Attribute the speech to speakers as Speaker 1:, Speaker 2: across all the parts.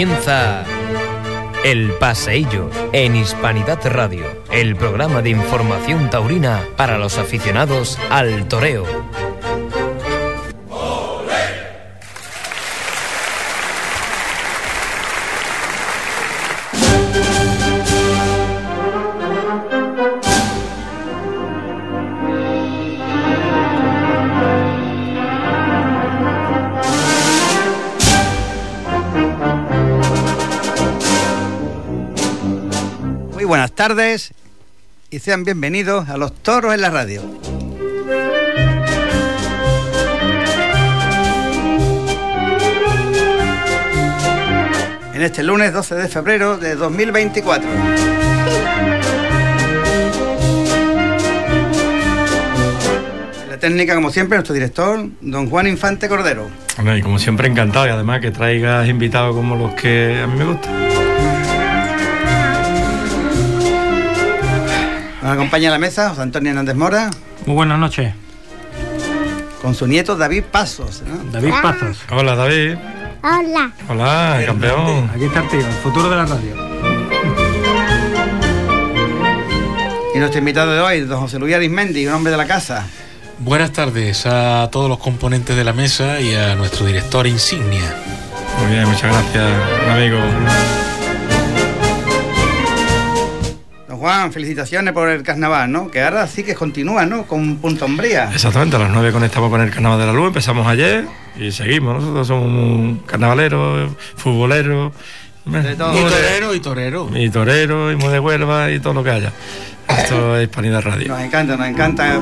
Speaker 1: Comienza El Paseillo en Hispanidad Radio, el programa de información taurina para los aficionados al toreo.
Speaker 2: Tardes y sean bienvenidos a los toros en la radio. En este lunes 12 de febrero de 2024. En la técnica, como siempre, nuestro director, don Juan Infante Cordero.
Speaker 3: Y como siempre encantado y además que traigas invitados como los que a mí me gustan.
Speaker 2: Nos acompaña a la mesa José Antonio Hernández Mora
Speaker 4: Muy buenas noches,
Speaker 2: con su nieto David Pasos. ¿no?
Speaker 4: David Pazos.
Speaker 3: Hola David.
Speaker 5: Hola.
Speaker 3: Hola, campeón.
Speaker 4: Aquí está el tío, el futuro de la radio.
Speaker 2: Y nuestro invitado de hoy, don José Luis Arismendi, un hombre de la casa.
Speaker 6: Buenas tardes a todos los componentes de la mesa y a nuestro director insignia.
Speaker 3: Muy bien, muchas gracias, amigo.
Speaker 2: Juan, felicitaciones por el carnaval, ¿no? Que ahora sí que continúa, ¿no? Con Punta Umbría.
Speaker 3: Exactamente, a las 9 conectamos con el Carnaval de la Luz, empezamos ayer y seguimos. Nosotros somos un carnavaleros, futboleros,
Speaker 2: De todo.
Speaker 6: Y torero, y torero.
Speaker 3: y toreros, y muy de Huelva y todo lo que haya. Esto es Hispanidad Radio.
Speaker 2: Nos encanta, nos encanta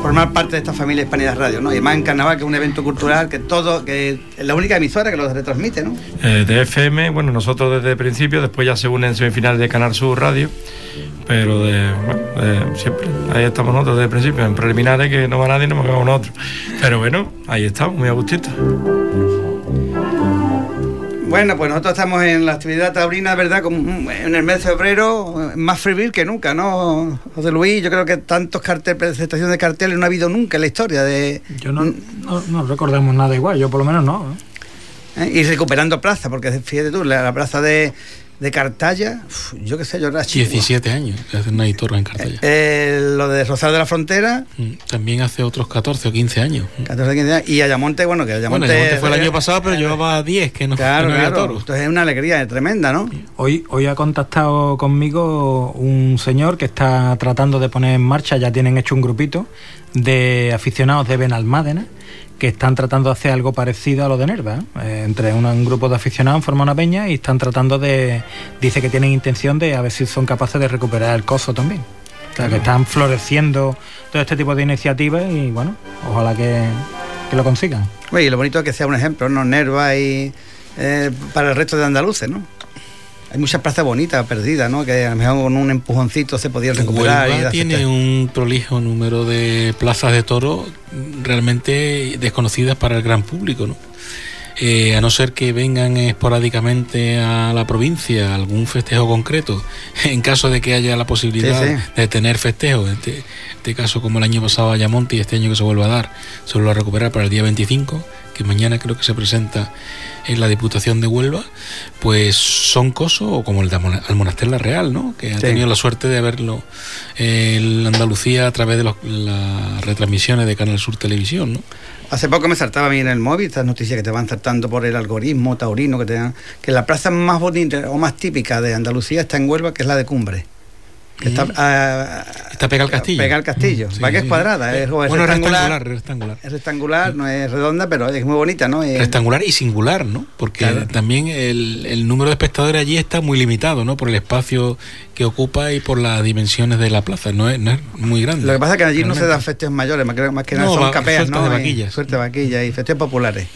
Speaker 2: formar parte de esta familia Hispanidad Radio, ¿no? Y más en carnaval, que es un evento cultural que todo, que es la única emisora que lo retransmite, ¿no?
Speaker 3: Eh, de FM, bueno, nosotros desde el principio, después ya se unen en semifinales de Canal Sur Radio, pero de, bueno, de siempre, ahí estamos nosotros desde el principio, en preliminares que no va nadie, no me quedamos nosotros. Pero bueno, ahí estamos, muy a gustito.
Speaker 2: Bueno, pues nosotros estamos en la actividad taurina, ¿verdad? En el mes de febrero, más febril que nunca, ¿no? José Luis, yo creo que tantos carteles, presentaciones de carteles no ha habido nunca en la historia de...
Speaker 4: Yo no, no, no recordamos nada igual, yo por lo menos no. ¿eh?
Speaker 2: ¿eh? Y recuperando plaza, porque fíjate tú, la, la plaza de, de Cartaya, uf, yo qué sé, yo era chico.
Speaker 6: 17 años que hace una torre en Cartaya.
Speaker 2: Eh, lo de Rosario de la Frontera,
Speaker 6: Mm, También hace otros 14 o 15 años.
Speaker 2: 14, 15 años, y Ayamonte, bueno, que Ayamonte...
Speaker 6: Bueno, Ayamonte fue el año pasado, pero llevaba 10 que no,
Speaker 2: Claro,
Speaker 6: que no había
Speaker 2: claro.
Speaker 6: toros.
Speaker 2: Entonces es una alegría tremenda, ¿no?
Speaker 4: Hoy, hoy ha contactado conmigo un señor que está tratando de poner en marcha, ya tienen hecho un grupito de aficionados de Benalmádena que están tratando de hacer algo parecido a lo de Nerva. ¿eh? Entre un grupo de aficionados forma una peña y están tratando de... Dice que tienen intención de a ver si son capaces de recuperar el coso también. O sea, que están floreciendo todo este tipo de iniciativas y bueno, ojalá que, que lo consigan.
Speaker 2: Oye, y lo bonito es que sea un ejemplo, ¿no? Nerva y eh, para el resto de andaluces, ¿no? Hay muchas plazas bonitas perdidas, ¿no? Que a lo mejor con un empujoncito se podían recuperar. y
Speaker 6: Huelva
Speaker 2: dar
Speaker 6: tiene
Speaker 2: festejo.
Speaker 6: un prolijo número de plazas de toro realmente desconocidas para el gran público, ¿no? Eh, a no ser que vengan esporádicamente a la provincia algún festejo concreto, en caso de que haya la posibilidad
Speaker 2: Sí, sí.
Speaker 6: de tener festejos, en este, este caso como el año pasado a Ayamonte y este año que se vuelva a dar, se vuelve a recuperar para el día 25, que mañana creo que se presenta en la Diputación de Huelva, pues son cosos, o como el de Almona- Almonaster La Real, ¿no? que ha
Speaker 2: Sí.
Speaker 6: tenido la suerte de verlo en Andalucía a través de los- las retransmisiones de Canal Sur Televisión. ¿no?
Speaker 2: Hace poco me saltaba a mí en el móvil estas noticias que te van saltando por el algoritmo taurino, que te dan, que la plaza más bonita o más típica de Andalucía está en Huelva, que es la de Cumbre. Que está, ah,
Speaker 6: Está pegado al castillo.
Speaker 2: Pega al castillo.
Speaker 6: Sí,
Speaker 2: Va que es cuadrada, es, es
Speaker 6: bueno,
Speaker 2: rectangular.
Speaker 6: rectangular, rectangular.
Speaker 2: Es rectangular, no es redonda, pero es muy bonita, ¿no?
Speaker 6: Rectangular y singular, ¿no? Porque
Speaker 2: Claro.
Speaker 6: también el, el número de espectadores allí está muy limitado, ¿no? Por el espacio que ocupa y por las dimensiones de la plaza. No es, no es muy grande.
Speaker 2: Lo que pasa es que allí no se dan festejos mayores, más que, más que nada son
Speaker 6: va-
Speaker 2: capeas, ¿no?
Speaker 6: de vaquillas.
Speaker 2: Suerte de vaquillas y festejos populares.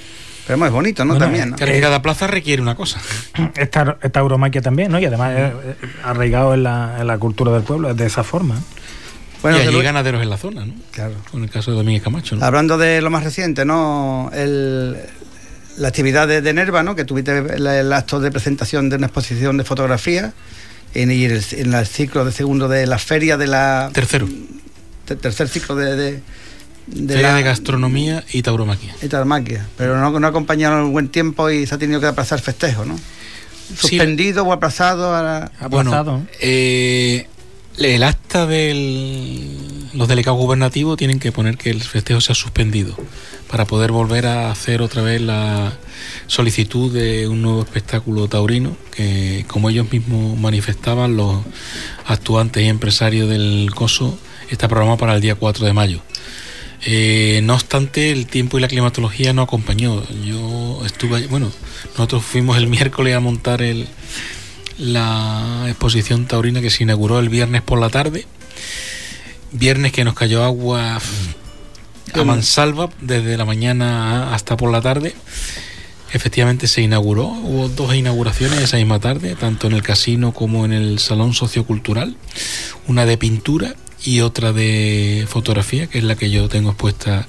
Speaker 2: Pero es bonito, ¿no?
Speaker 4: Bueno,
Speaker 2: También, ¿no?
Speaker 6: Que cada plaza requiere una cosa.
Speaker 4: Esta, esta tauromaquia también, ¿no? Y además es, es arraigado en la, en la cultura del pueblo, es de esa forma.
Speaker 2: Bueno,
Speaker 6: y allí
Speaker 2: Luis,
Speaker 6: ganaderos en la zona, ¿no?
Speaker 2: claro.
Speaker 6: Con el caso de Domínguez Camacho, ¿no?
Speaker 2: Hablando de lo más reciente, ¿no? El, la actividad de, de Nerva, ¿no? Que tuviste el, el acto de presentación de una exposición de fotografía en, y en el, en el ciclo de segundo de la feria de la...
Speaker 6: Tercero,
Speaker 2: te- tercer ciclo de... de, de
Speaker 6: Feria
Speaker 2: la-
Speaker 6: de Gastronomía y Tauromaquia.
Speaker 2: y tauromaquia. Pero no, no acompañaron el buen tiempo y se ha tenido que aplazar festejo, ¿no? suspendido o aplazado.
Speaker 6: A Bueno, eh, el acta de los delegados gubernativos tienen que poner que el festejo se ha suspendido para poder volver a hacer otra vez la solicitud de un nuevo espectáculo taurino que como ellos mismos manifestaban los actuantes y empresarios del COSO está programado para el día 4 de mayo. Eh, no obstante, el tiempo y la climatología no acompañó. Yo estuve, bueno, nosotros fuimos el miércoles a montar el, la exposición taurina que se inauguró el viernes por la tarde. Viernes que nos cayó agua a mansalva desde la mañana hasta por la tarde. Efectivamente se inauguró, hubo dos inauguraciones esa misma tarde, tanto en el casino como en el salón sociocultural, una de pintura y otra de fotografía, que es la que yo tengo expuesta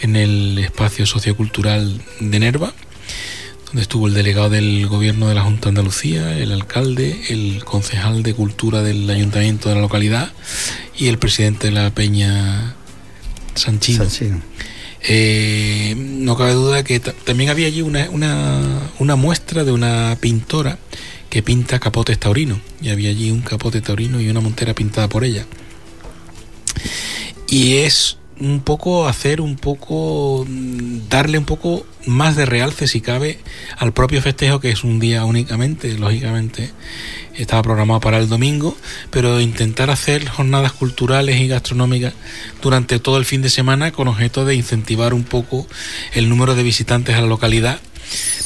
Speaker 6: en el espacio sociocultural de Nerva donde estuvo el delegado del gobierno de la Junta de Andalucía, el alcalde, el concejal de cultura del ayuntamiento de la localidad y el presidente de la Peña Sanchino. Eh, no cabe duda que también había allí una, una, muestra de una pintora que pinta capotes taurinos. Y había allí un capote taurino y una montera pintada por ella. Y es un poco hacer un poco darle un poco más de realce si cabe al propio festejo que es un día únicamente lógicamente. Estaba programado para el domingo pero intentar hacer jornadas culturales y gastronómicas durante todo el fin de semana con objeto de incentivar un poco el número de visitantes a la localidad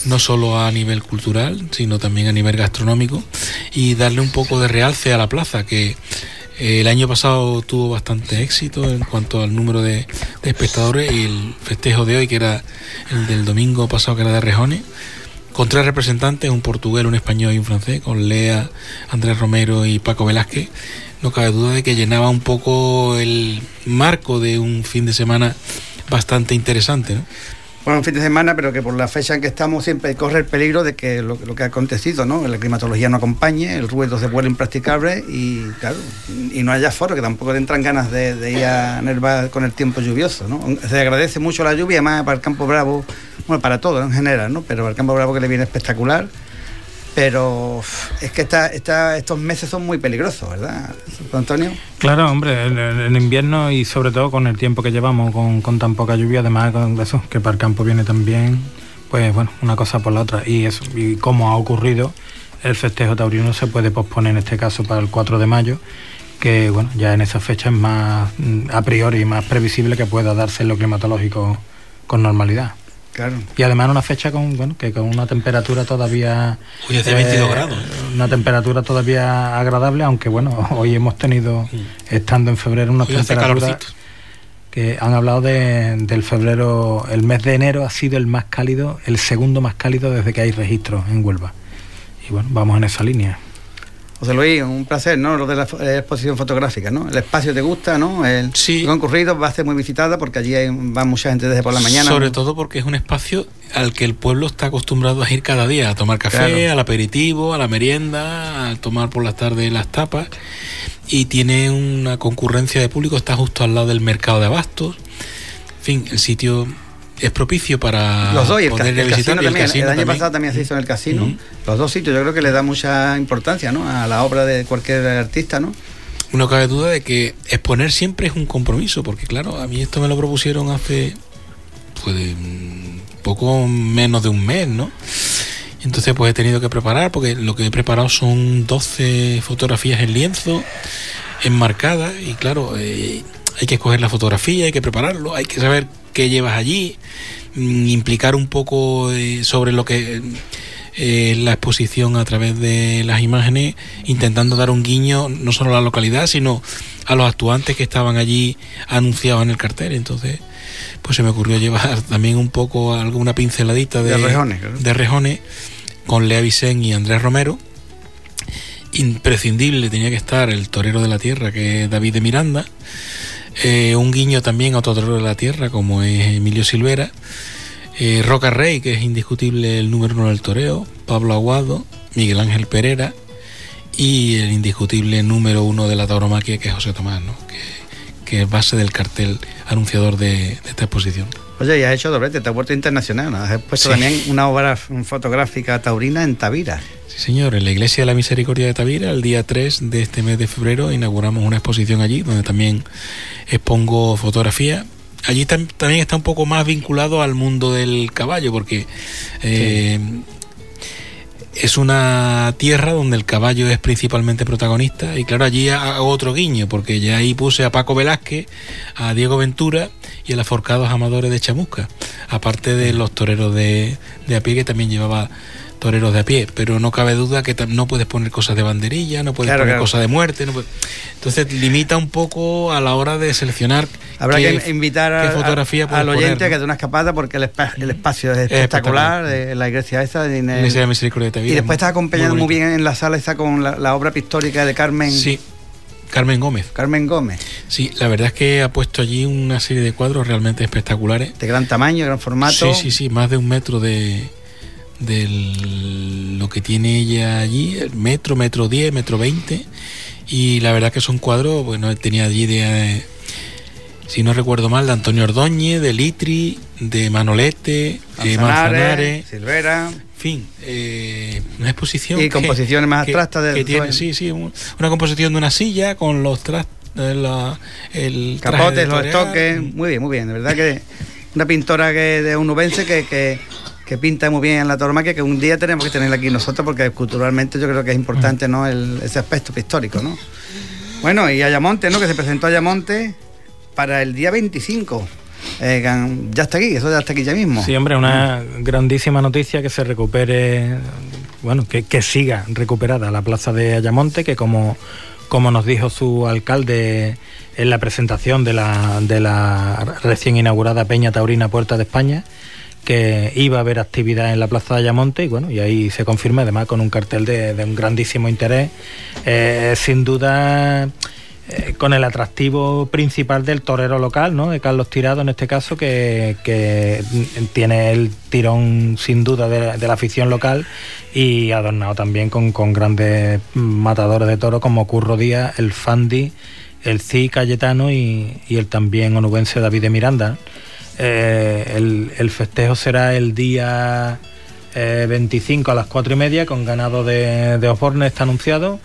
Speaker 6: no solo a nivel cultural sino también a nivel gastronómico y darle un poco de realce a la plaza que el año pasado tuvo bastante éxito en cuanto al número de, espectadores y el festejo de hoy, que era el del domingo pasado, que era de Rejones, con tres representantes, un portugués, un español y un francés, con Lea, Andrés Romero y Paco Velázquez. No cabe duda de que llenaba un poco el marco de un fin de semana bastante interesante.
Speaker 2: Bueno, un fin de semana, pero que por la fecha en que estamos siempre corre el peligro de que lo, que ha acontecido, ¿no? La climatología no acompañe, el ruido se vuelve impracticable y, claro, y no haya foro, que tampoco te entran ganas de, ir a Nerva con el tiempo lluvioso, ¿no? Se agradece mucho la lluvia, más para el Campo Bravo, bueno, para todo en general, ¿no? Pero al Campo Bravo que le viene espectacular pero es que estos meses son muy peligrosos, ¿verdad, Antonio?
Speaker 4: Claro, hombre, el, invierno y sobre todo con el tiempo que llevamos, con, tan poca lluvia, además con eso, que para el campo viene también, pues bueno, una cosa por la otra. Y eso, y como ha ocurrido, el festejo taurino se puede posponer en este caso para el 4 de mayo, que bueno, ya en esa fecha es más a priori más previsible que pueda darse lo climatológico con normalidad. Y además una fecha con, bueno, que con una temperatura todavía...
Speaker 6: Hoy hace 22 eh, grados.
Speaker 4: Una temperatura todavía agradable, aunque bueno, hoy hemos tenido, estando en febrero, unas temperaturas que han hablado de, del febrero, el mes de enero ha sido el más cálido, el segundo más cálido desde que hay registros en Huelva. Y bueno, vamos en esa línea.
Speaker 2: José Luis, un placer, ¿no? Lo de la eh, exposición fotográfica, ¿no? El espacio te gusta, ¿no? El
Speaker 6: sí.
Speaker 2: concurrido va a ser muy visitada porque allí va mucha gente desde por la mañana.
Speaker 6: Sobre todo porque es un espacio al que el pueblo está acostumbrado a ir cada día, a tomar café, al aperitivo, a la merienda, a tomar por las tardes las tapas. Y tiene una concurrencia de público, está justo al lado del mercado de abastos. En fin, el sitio es propicio para
Speaker 2: los dos el, casino también, el, año pasado también se hizo en el casino. Los dos sitios yo creo que le da mucha importancia ¿no? a la obra de cualquier artista no
Speaker 6: no cabe duda de que exponer siempre es un compromiso porque claro a mí esto me lo propusieron hace pues poco menos de un mes no entonces pues he tenido que preparar porque lo que he preparado son 12 fotografías en lienzo enmarcadas y claro eh, hay que escoger la fotografía hay que prepararlo hay que saber qué llevas allí, mm, implicar un poco eh, sobre lo que eh, la exposición a través de las imágenes, intentando dar un guiño no solo a la localidad, sino a los actuantes que estaban allí anunciados en el cartel. Entonces, pues se me ocurrió llevar también un poco alguna pinceladita de,
Speaker 2: de
Speaker 6: rejones, con Lea Vicen y Andrés Romero. Imprescindible tenía que estar el torero de la tierra, que es David de Miranda eh, un guiño también a otro de la tierra, como es Emilio Silvera. Eh, Roca Rey, que es indiscutible el número uno del toreo. Pablo Aguado, Miguel Ángel Pereira. Y el indiscutible número uno de la tauromaquia, que es José Tomás, que, que, es base del cartel anunciador de, esta exposición.
Speaker 2: Oye, y has hecho doblete, te has vuelto internacional, ¿no? Has puesto también una obra fotográfica taurina en Tavira.
Speaker 6: Sí, señor, en la Iglesia de la Misericordia de Tavira, el día 3 de este mes de febrero, inauguramos una exposición allí, donde también expongo fotografía allí también está un poco más vinculado al mundo del caballo, porque eh, es una tierra donde el caballo es principalmente protagonista. Y claro, allí hago otro guiño, porque ya ahí puse a Paco Velázquez, a Diego Ventura y a los forcados amadores de Chamusca, aparte de los toreros de, de a pie que también llevaba toreros de a pie, pero no cabe duda que no puedes poner cosas de banderilla, no puedes poner cosas de muerte. Entonces limita un poco a la hora de seleccionar.
Speaker 2: Habrá que invitar a, fotografía al oyente a que dé una escapada porque el, espacio es espectacular, de la iglesia esa. De,
Speaker 6: de
Speaker 2: y después está acompañado muy, bien en la sala esa con la, obra pictórica de Carmen.
Speaker 6: Sí. Carmen Gómez.
Speaker 2: Carmen Gómez.
Speaker 6: Sí, la verdad es que ha puesto allí una serie de cuadros realmente espectaculares.
Speaker 2: De gran tamaño, gran formato.
Speaker 6: Sí, sí, sí, más de un metro de, de lo que tiene ella allí, el metro, metro 10, metro 20. Y la verdad que son cuadros, bueno, tenía allí de, si no recuerdo mal, de Antonio Ordóñez, de Litri, de Manolete, de Manzanares,
Speaker 2: Silvera.
Speaker 6: En fin, eh, una exposición.
Speaker 2: Y composiciones más abstractas
Speaker 6: de. Que tiene, sí, sí, una composición de una silla con los trastos. Eh, el
Speaker 2: capotes, los estoques, muy bien, muy bien. De verdad que una pintora que de unubense que, que que pinta muy bien en la tauromaquia, que un día tenemos que tenerla aquí nosotros porque culturalmente yo creo que es importante ¿no? ese aspecto histórico. ¿no? Bueno, y Ayamonte, ¿no? que se presentó Ayamonte para el día 25. Eh, ya está aquí, eso ya está aquí ya mismo.
Speaker 4: Sí, hombre, una grandísima noticia que se recupere, bueno, que, que siga recuperada la plaza de Ayamonte, que como, como nos dijo su alcalde en la presentación de la, de la recién inaugurada Peña Taurina Puerta de España, que iba a haber actividad en la Plaza de Ayamonte y bueno, y ahí se confirma además con un cartel de, un grandísimo interés, eh, sin duda eh, con el atractivo principal del torero local, ¿no? de Carlos Tirado en este caso, que, tiene el tirón sin duda de, la afición local y adornado también con, grandes matadores de toro como Curro Díaz, el Fandi, el Ci Cayetano y, y el también onubense David de Miranda. Eh, el, festejo será el día 25 eh, a las 4 y media con ganado de, Osborne, está anunciado.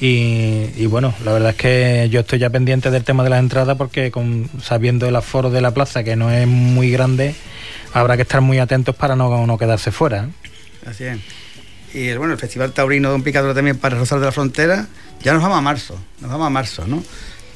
Speaker 4: Y, bueno, la verdad es que yo estoy ya pendiente del tema de las entradas porque con, sabiendo el aforo de la plaza que no es muy grande, habrá que estar muy atentos para no, no quedarse fuera.
Speaker 2: Así es. Y bueno, el Festival Taurino de un Picador también para Rosario de la Frontera, ya nos vamos a marzo, nos vamos a marzo, ¿no?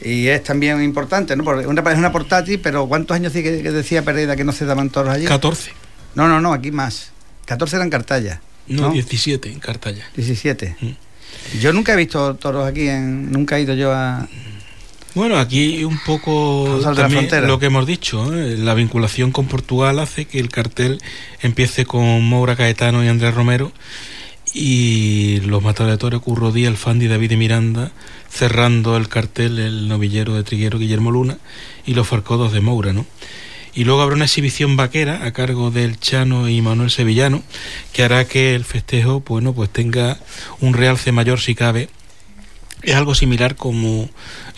Speaker 2: Y es también importante, ¿no? Porque una, es una portátil, pero ¿cuántos años sí que, decía Pereira que no se daban toros allí?
Speaker 6: 14.
Speaker 2: No, no, no, aquí más. 14 eran Cartaya.
Speaker 6: No, 17 en Cartaya.
Speaker 2: 17. Mm. Yo nunca he visto toros aquí, en, nunca he ido yo a...
Speaker 6: Bueno, aquí un poco también lo que hemos dicho, ¿eh? la vinculación con Portugal hace que el cartel empiece con Moura Caetano y Andrés Romero y los matadores de toros Curro Díaz, el Fandi, David y Miranda cerrando el cartel el novillero de Triguero Guillermo Luna y los farcodos de Moura, ¿no? Y luego habrá una exhibición vaquera a cargo del Chano y Manuel Sevillano que hará que el festejo, bueno, pues tenga un realce mayor si cabe. Es algo similar como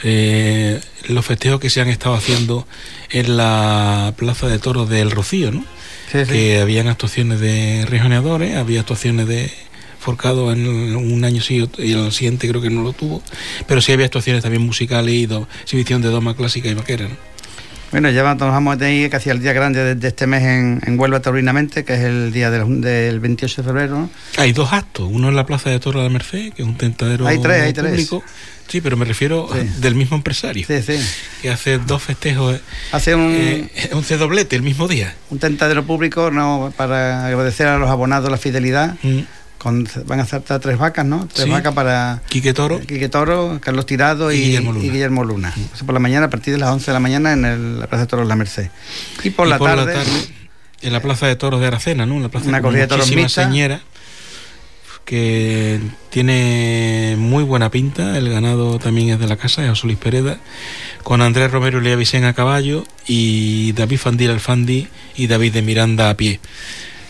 Speaker 6: eh, los festejos que se han estado haciendo en la Plaza de Toros del Rocío, ¿no? Que habían actuaciones de regionadores, había actuaciones de forcado en un año sí y el siguiente creo que no lo tuvo, pero sí había actuaciones también musicales y exhibición de doma clásica y vaquera.
Speaker 2: Bueno, ya nos vamos a tener casi el día grande de, este mes en, en, Huelva Taurinamente, que es el día del, del 28 de febrero.
Speaker 6: Hay dos actos, uno en la Plaza de Torre de la Merced, que es un tentadero
Speaker 2: hay tres, hay público.
Speaker 6: Sí, pero me refiero del mismo empresario.
Speaker 2: Sí, sí.
Speaker 6: Que hace dos festejos.
Speaker 2: Hace un.
Speaker 6: Eh, un cedoblete el mismo día.
Speaker 2: Un tentadero público no para agradecer a los abonados la fidelidad. Mm van a saltar tres vacas, ¿no? Tres vacas para
Speaker 6: Quique Toro,
Speaker 2: Quique Toro Carlos Tirado y, Guillermo Luna. por la mañana, a partir de las 11 de la mañana en la Plaza de Toros La Merced.
Speaker 6: Y por, la, tarde, en la Plaza de Toros de Aracena, ¿no? La plaza
Speaker 2: una corrida de toros
Speaker 6: señera que tiene muy buena pinta, el ganado también es de la casa, es José Luis Pereda, con Andrés Romero y Lea Vicen a caballo y David Fandil Alfandi y David de Miranda a pie.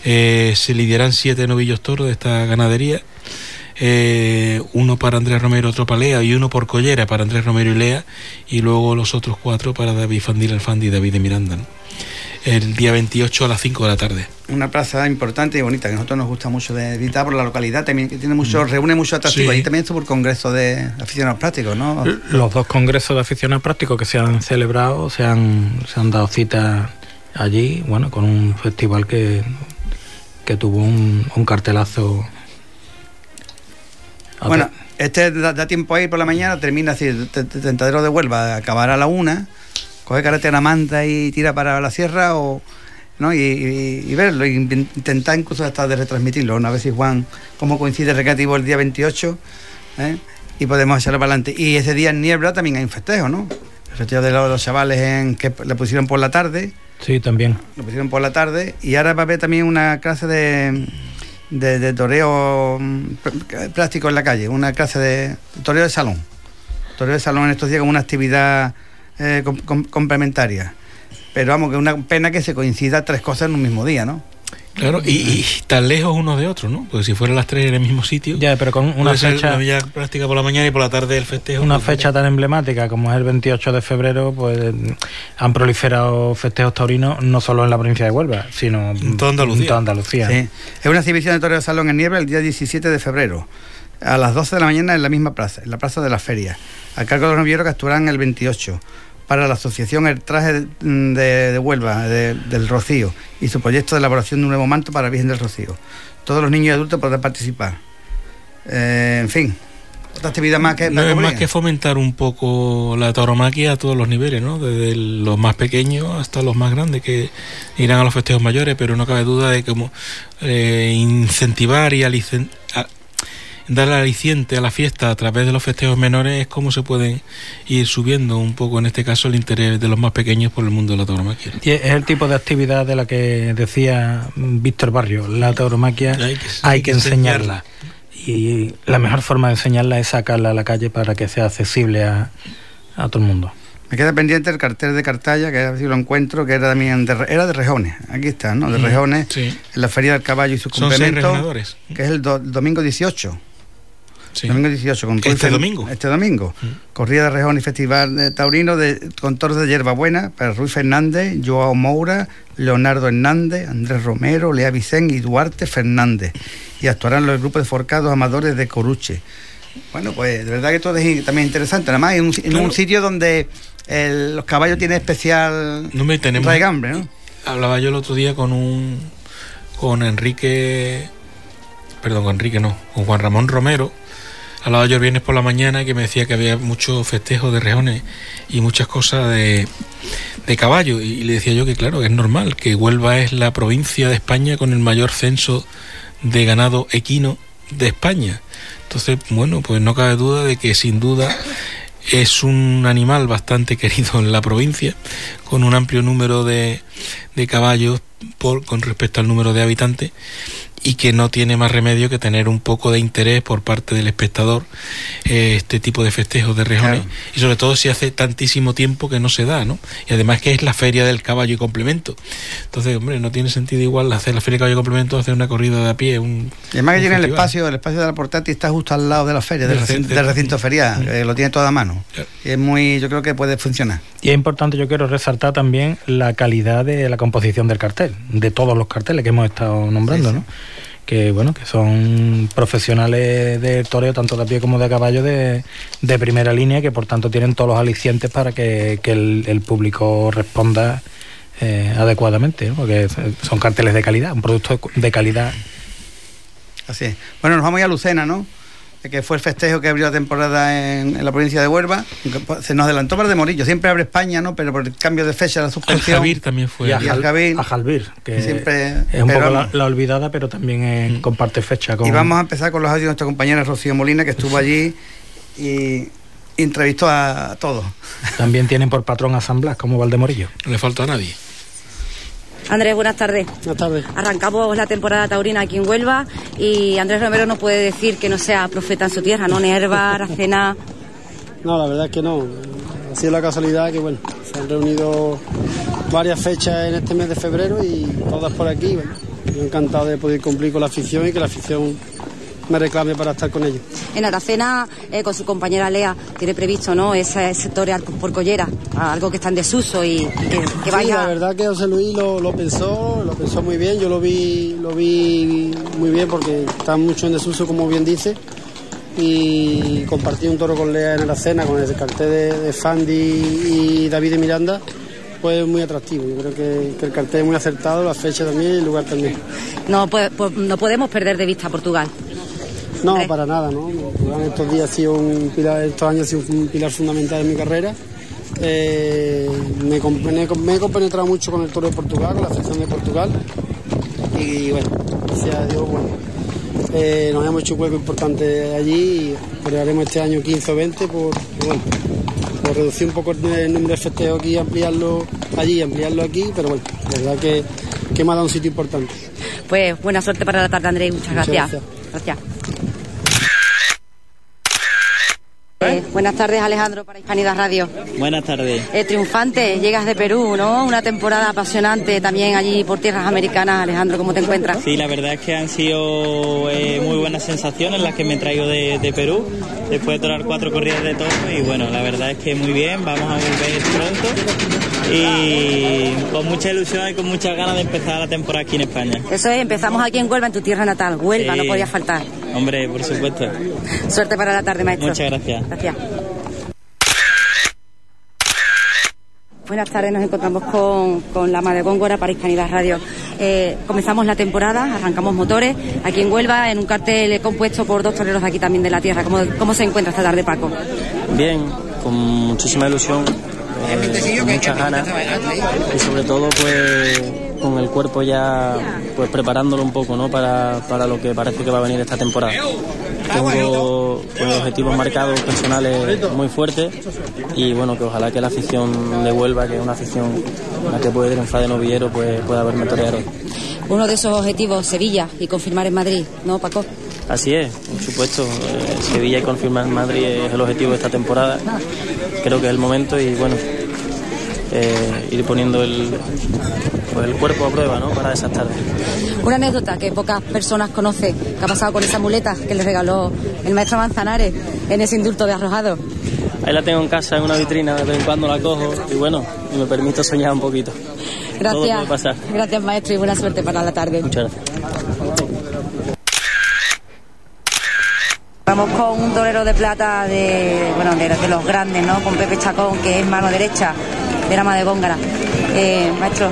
Speaker 6: Eh, se lidiarán siete novillos toros de esta ganadería. Eh, uno para Andrés Romero, otro para Lea y uno por Collera para Andrés Romero y Lea y luego los otros cuatro para David Fandil Alfandi y David de Miranda. el día 28 a las 5 de la tarde.
Speaker 2: Una plaza importante y bonita, que a nosotros nos gusta mucho de visitar por la localidad, también que tiene mucho, mm. reúne mucho atractivo. Ahí también estuvo el congreso de aficionados prácticos, ¿no?
Speaker 4: Los dos congresos de aficionados prácticos que se han celebrado, se han, se han dado cita allí, bueno, con un festival que, que tuvo un, cartelazo.
Speaker 2: Bueno, este da, tiempo a ir por la mañana, termina así, tentadero de Huelva, acabará a la una coge carretera Manta y tira para la sierra o ¿no? y, verlo, e intentar incluso hasta de retransmitirlo. Una vez si Juan, cómo coincide el recreativo el día 28 ¿eh? y podemos echarlo para adelante. Y ese día en Niebla también hay un festejo, ¿no? El festejo de los, chavales en, que le pusieron por la tarde.
Speaker 4: Sí, también.
Speaker 2: Lo pusieron por la tarde y ahora va a haber también una clase de, de, toreo mm, plástico en la calle, una clase de toreo de salón. Toreo de salón en estos días como una actividad eh, complementarias. Pero vamos, que es una pena que se coincida tres cosas en un mismo día, ¿no?
Speaker 6: Claro, y, tan lejos uno de otro, ¿no? Porque si fueran las tres en el mismo sitio.
Speaker 4: Ya, pero con una fecha.
Speaker 6: Una práctica por la mañana y por la tarde el festejo.
Speaker 4: Una fecha tan emblemática como es el 28 de febrero, pues han proliferado festejos taurinos no solo en la provincia de Huelva, sino
Speaker 6: en toda Andalucía.
Speaker 2: Es una exhibición de toreo de salón en nieve el día 17 de febrero, a las 12 de la mañana en la misma plaza, en la plaza de la feria, a cargo de los novilleros que actuarán el 28 para la asociación El Traje de, Huelva, del Rocío, y su proyecto de elaboración de un nuevo manto para la Virgen del Rocío. Todos los niños y adultos podrán participar. Eh, en fin, otra actividad más que...
Speaker 6: No es más que fomentar un poco la tauromaquia a todos los niveles, ¿no? Desde los más pequeños hasta los más grandes, que irán a los festejos mayores, pero no cabe duda de cómo eh, incentivar y alicen, dar aliciente a la fiesta a través de los festejos menores es cómo se pueden ir subiendo un poco, en este caso, el interés de los más pequeños por el mundo de la tauromaquia.
Speaker 4: Y es el tipo de actividad de la que decía Víctor Barrio, la tauromaquia hay que, enseñarla. Y la mejor forma de enseñarla es sacarla a la calle para que sea accesible a, todo el mundo.
Speaker 2: Me queda pendiente el cartel de Cartaya, que a ver si lo encuentro, que era también de, era de Rejones. Aquí está, ¿no? De Rejones, en la Feria del Caballo y sus complementos. Que es el domingo 18. Domingo 18. Con
Speaker 6: este domingo.
Speaker 2: Este domingo. Mm. Corrida de Rejón y Festival de Taurino de, con toros de hierbabuena para Ruiz Fernández, Joao Moura, Leonardo Hernández, Andrés Romero, Lea Vicén y Duarte Fernández. Y actuarán los grupos de forcados amadores de Coruche. Bueno, pues de verdad que todo es también interesante. En un, en un sitio donde los caballos tienen especial
Speaker 6: no me tenemos,
Speaker 2: raigambre, ¿no?
Speaker 6: Hablaba yo el otro día con un con Enrique perdón, con Enrique no, con Juan Ramón Romero, hablaba yo el viernes por la mañana que me decía que había muchos festejos de rejones y muchas cosas de, de caballo. Y le decía yo que claro, es normal, que Huelva es la provincia de España con el mayor censo de ganado equino de España. Entonces, bueno, pues no cabe duda de que sin duda es un animal bastante querido en la provincia, con un amplio número de, de caballos por, con respecto al número de habitantes y que no tiene más remedio que tener un poco de interés por parte del espectador eh, este tipo de festejos de rejones y sobre todo si hace tantísimo tiempo que no se da, ¿no? Y además que es la feria del caballo y complemento. Entonces, hombre, no tiene sentido igual hacer la feria del caballo y complemento hacer una corrida de a pie, un
Speaker 2: Y además que tiene el espacio, el espacio de la portátil está justo al lado de la feria, del, recinto, ferial, mm. lo tiene todo a mano. Y es muy, yo creo que puede funcionar.
Speaker 4: Y es importante, yo quiero resaltar también la calidad de la composición del cartel, de todos los carteles que hemos estado nombrando, ¿no? Que bueno que son profesionales de toreo tanto de pie como de caballo de, primera línea que por tanto tienen todos los alicientes para que, el, público responda eh, adecuadamente porque son carteles de calidad un producto de calidad.
Speaker 2: Así es. bueno nos vamos a Lucena no que fue el festejo que abrió la temporada en, la provincia de Huelva. Se nos adelantó para de Morillo. Siempre abre España, ¿no? Pero por el cambio de fecha, la suspensión.
Speaker 6: Jalvir también fue.
Speaker 4: Y a, Jalvir, que siempre, es un poco la, olvidada, pero también mm. comparte fecha.
Speaker 2: Con... Y vamos a empezar con los audios de nuestra compañera Rocío Molina, que estuvo allí y entrevistó a todos.
Speaker 4: También tienen por patrón a San Blas, como Valdemorillo.
Speaker 6: No le falta a nadie.
Speaker 5: Andrés, buenas tardes.
Speaker 7: Buenas tardes.
Speaker 5: Arrancamos la temporada taurina aquí en Huelva y Andrés Romero no puede decir que no sea profeta en su tierra, ¿no? Nerva, Aracena.
Speaker 7: No, la verdad es que no. Ha sido la casualidad que, bueno, se han reunido varias fechas en este mes de febrero y todas por aquí. Bueno, encantado de poder cumplir con la afición y que la afición me reclame para estar con ellos.
Speaker 5: En Aracena, eh, con su compañera Lea, tiene previsto, ¿no? Ese, torear por collera, algo que está en desuso y, que, que, vaya.
Speaker 7: Sí, la verdad que José Luis lo, lo, pensó, lo pensó muy bien. Yo lo vi, lo vi muy bien porque está mucho en desuso, como bien dice. Y compartí un toro con Lea en Aracena, con el cartel de, de Fandi y David de Miranda pues muy atractivo. Yo creo que, que, el cartel es muy acertado, la fecha también y el lugar también.
Speaker 5: No, pues, pues no podemos perder de vista Portugal.
Speaker 7: No, para nada, ¿no? Portugal estos días ha sido un pilar, estos años ha sido un pilar fundamental en mi carrera. Eh, me, me, me, he compenetrado mucho con el Toro de Portugal, con la sección de Portugal. Y bueno, gracias a Dios, bueno, eh, nos hemos hecho un hueco importante allí y haremos este año 15 o 20 por, bueno, por reducir un poco el número de festejos aquí, ampliarlo allí, ampliarlo aquí, pero bueno, la verdad que, que me ha dado un sitio importante.
Speaker 5: Pues buena suerte para la tarde, Andrés, muchas, muchas gracias. gracias. gracias. Eh, buenas tardes, Alejandro, para Hispanidad Radio.
Speaker 8: Buenas tardes.
Speaker 5: Eh, triunfante, llegas de Perú, ¿no? Una temporada apasionante también allí por tierras americanas. Alejandro, ¿cómo te encuentras?
Speaker 8: Sí, la verdad es que han sido eh, muy buenas sensaciones las que me traigo de, de, Perú, después de torar cuatro corridas de todo. Y bueno, la verdad es que muy bien, vamos a volver pronto. Y con mucha ilusión y con muchas ganas de empezar la temporada aquí en España.
Speaker 5: Eso es, empezamos aquí en Huelva, en tu tierra natal. Huelva, sí. no podía faltar.
Speaker 8: Hombre, por supuesto.
Speaker 5: Suerte para la tarde, maestro.
Speaker 8: Muchas gracias.
Speaker 5: Gracias. Buenas tardes, nos encontramos con, con la Madre Góngora para Hispanidad Radio. Eh, comenzamos la temporada, arrancamos motores aquí en Huelva en un cartel compuesto por dos toreros de aquí también de la tierra. ¿Cómo, cómo se encuentra esta tarde, Paco?
Speaker 9: Bien, con muchísima ilusión, eh, con muchas ganas y sobre todo pues con el cuerpo ya pues preparándolo un poco ¿no? para, para lo que parece que va a venir esta temporada. Tengo pues, objetivos marcados personales muy fuertes y bueno, que ojalá que la afición de Huelva, que es una afición en la que puede triunfar de novillero, pues pueda verme torear hoy.
Speaker 5: Uno de esos objetivos, Sevilla y confirmar en Madrid, ¿no, Paco?
Speaker 9: Así es, por supuesto. Eh, Sevilla y confirmar Madrid es el objetivo de esta temporada. Creo que es el momento y bueno, eh, ir poniendo el, pues el cuerpo a prueba ¿no? para esas tardes.
Speaker 5: Una anécdota que pocas personas conocen, que ha pasado con esa muleta que le regaló el maestro Manzanares en ese indulto de arrojado.
Speaker 9: Ahí la tengo en casa en una vitrina, de vez en cuando la cojo y bueno, y me permito soñar un poquito.
Speaker 5: Gracias. Gracias maestro y buena suerte para la tarde.
Speaker 9: Muchas gracias.
Speaker 5: Vamos con un torero de plata de, bueno, de, los grandes, ¿no? Con Pepe Chacón, que es mano derecha de la de Góngara. Eh, maestro,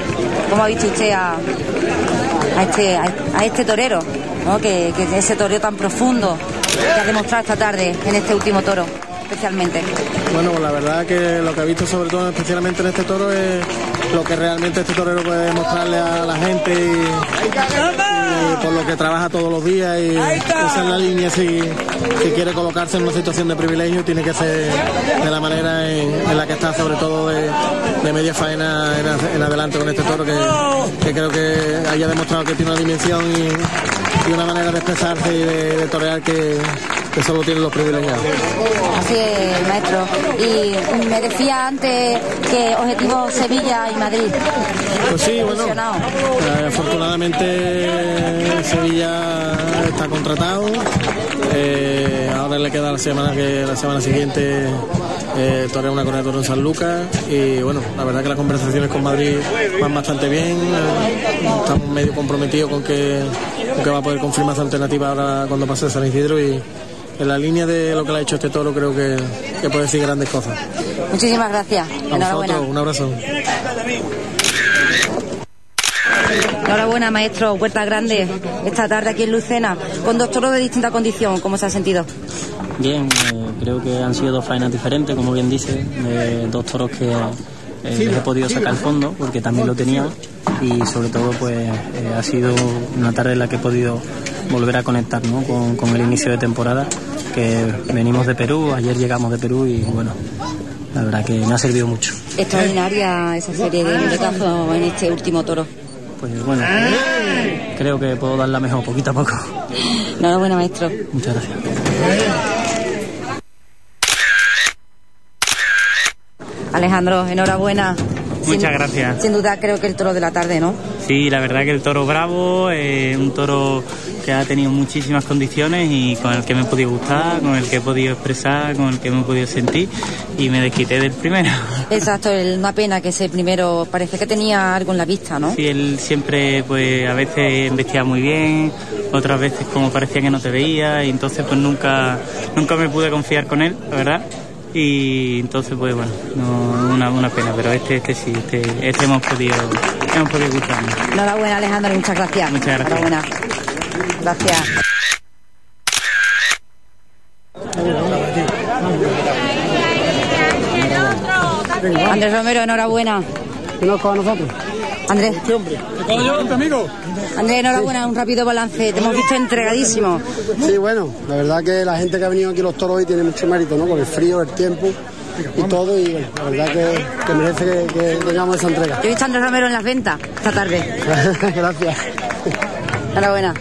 Speaker 5: ¿cómo ha visto usted a, este, a este torero? ¿no? Que, que ese torero tan profundo que ha demostrado esta tarde en este último toro, especialmente.
Speaker 7: Bueno, pues la verdad que lo que he visto sobre todo especialmente en este toro es lo que realmente este torero puede demostrarle a la gente y, y por lo que trabaja todos los días y esa es la línea si, si, quiere colocarse en una situación de privilegio tiene que ser de la manera en, en la que está sobre todo de, de media faena en, en, adelante con este toro que, que, creo que haya demostrado que tiene una dimensión y, y una manera de expresarse y de, de torear que, que solo tienen los privilegiados.
Speaker 5: Así es, maestro. Y me decía antes que objetivo Sevilla y Madrid.
Speaker 7: Pues sí, bueno. Eh, afortunadamente Sevilla está contratado. Eh, ahora le queda la semana que la semana siguiente eh, torea una toro en San Lucas y bueno, la verdad que las conversaciones con Madrid van bastante bien. estamos medio comprometidos con que, con que va a poder confirmar su alternativa ahora cuando pase San Isidro y en la línea de lo que le ha hecho este toro creo que, que puede decir grandes cosas.
Speaker 5: Muchísimas gracias.
Speaker 7: A Enhorabuena. un abrazo.
Speaker 5: Enhorabuena, maestro. Puerta Grande, esta tarde aquí en Lucena, con dos toros de distinta condición. ¿Cómo se ha sentido?
Speaker 9: Bien, eh, creo que han sido dos faenas diferentes, como bien dice, eh, dos toros que eh, les he podido sacar al fondo, porque también lo tenían, y sobre todo pues ha sido una tarde en la que he podido volver a conectar ¿no? con, con, el inicio de temporada, que venimos de Perú, ayer llegamos de Perú y bueno, la verdad que me ha servido mucho.
Speaker 5: Extraordinaria esa serie de muletazos en este último toro.
Speaker 9: Pues bueno, creo que puedo darla mejor poquito a poco.
Speaker 5: Enhorabuena, maestro.
Speaker 9: Muchas gracias.
Speaker 5: Alejandro, enhorabuena
Speaker 8: Muchas gracias.
Speaker 5: Sin duda creo que el toro de la tarde, ¿no?
Speaker 8: Sí, la verdad que el toro bravo, es un toro que ha tenido muchísimas condiciones y con el que me he podido gustar, con el que he podido expresar, con el que me he podido sentir y me desquité del primero.
Speaker 5: Exacto, una pena que ese primero parece que tenía algo en la vista, ¿no?
Speaker 8: Sí, él siempre pues a veces vestía muy bien, otras veces como parecía que no te veía y entonces pues nunca, nunca me pude confiar con él, la verdad y entonces pues bueno no, una, una pena pero este este sí este, este hemos podido podido gustar
Speaker 5: enhorabuena Alejandro muchas gracias
Speaker 8: muchas gracias
Speaker 5: enhorabuena gracias Andrés Romero enhorabuena
Speaker 10: nos a nosotros
Speaker 5: Andrés.
Speaker 10: Este hombre. amigo?
Speaker 5: Andrés, enhorabuena, un rápido balance. Te hemos visto entregadísimo.
Speaker 10: Sí, bueno, la verdad que la gente que ha venido aquí los toros hoy tiene mucho mérito, ¿no? Por el frío, el tiempo y todo, y bueno, la verdad que, merece que, tengamos esa entrega.
Speaker 5: Yo he visto a Andrés Romero en las ventas esta tarde.
Speaker 10: Gracias.
Speaker 5: Enhorabuena.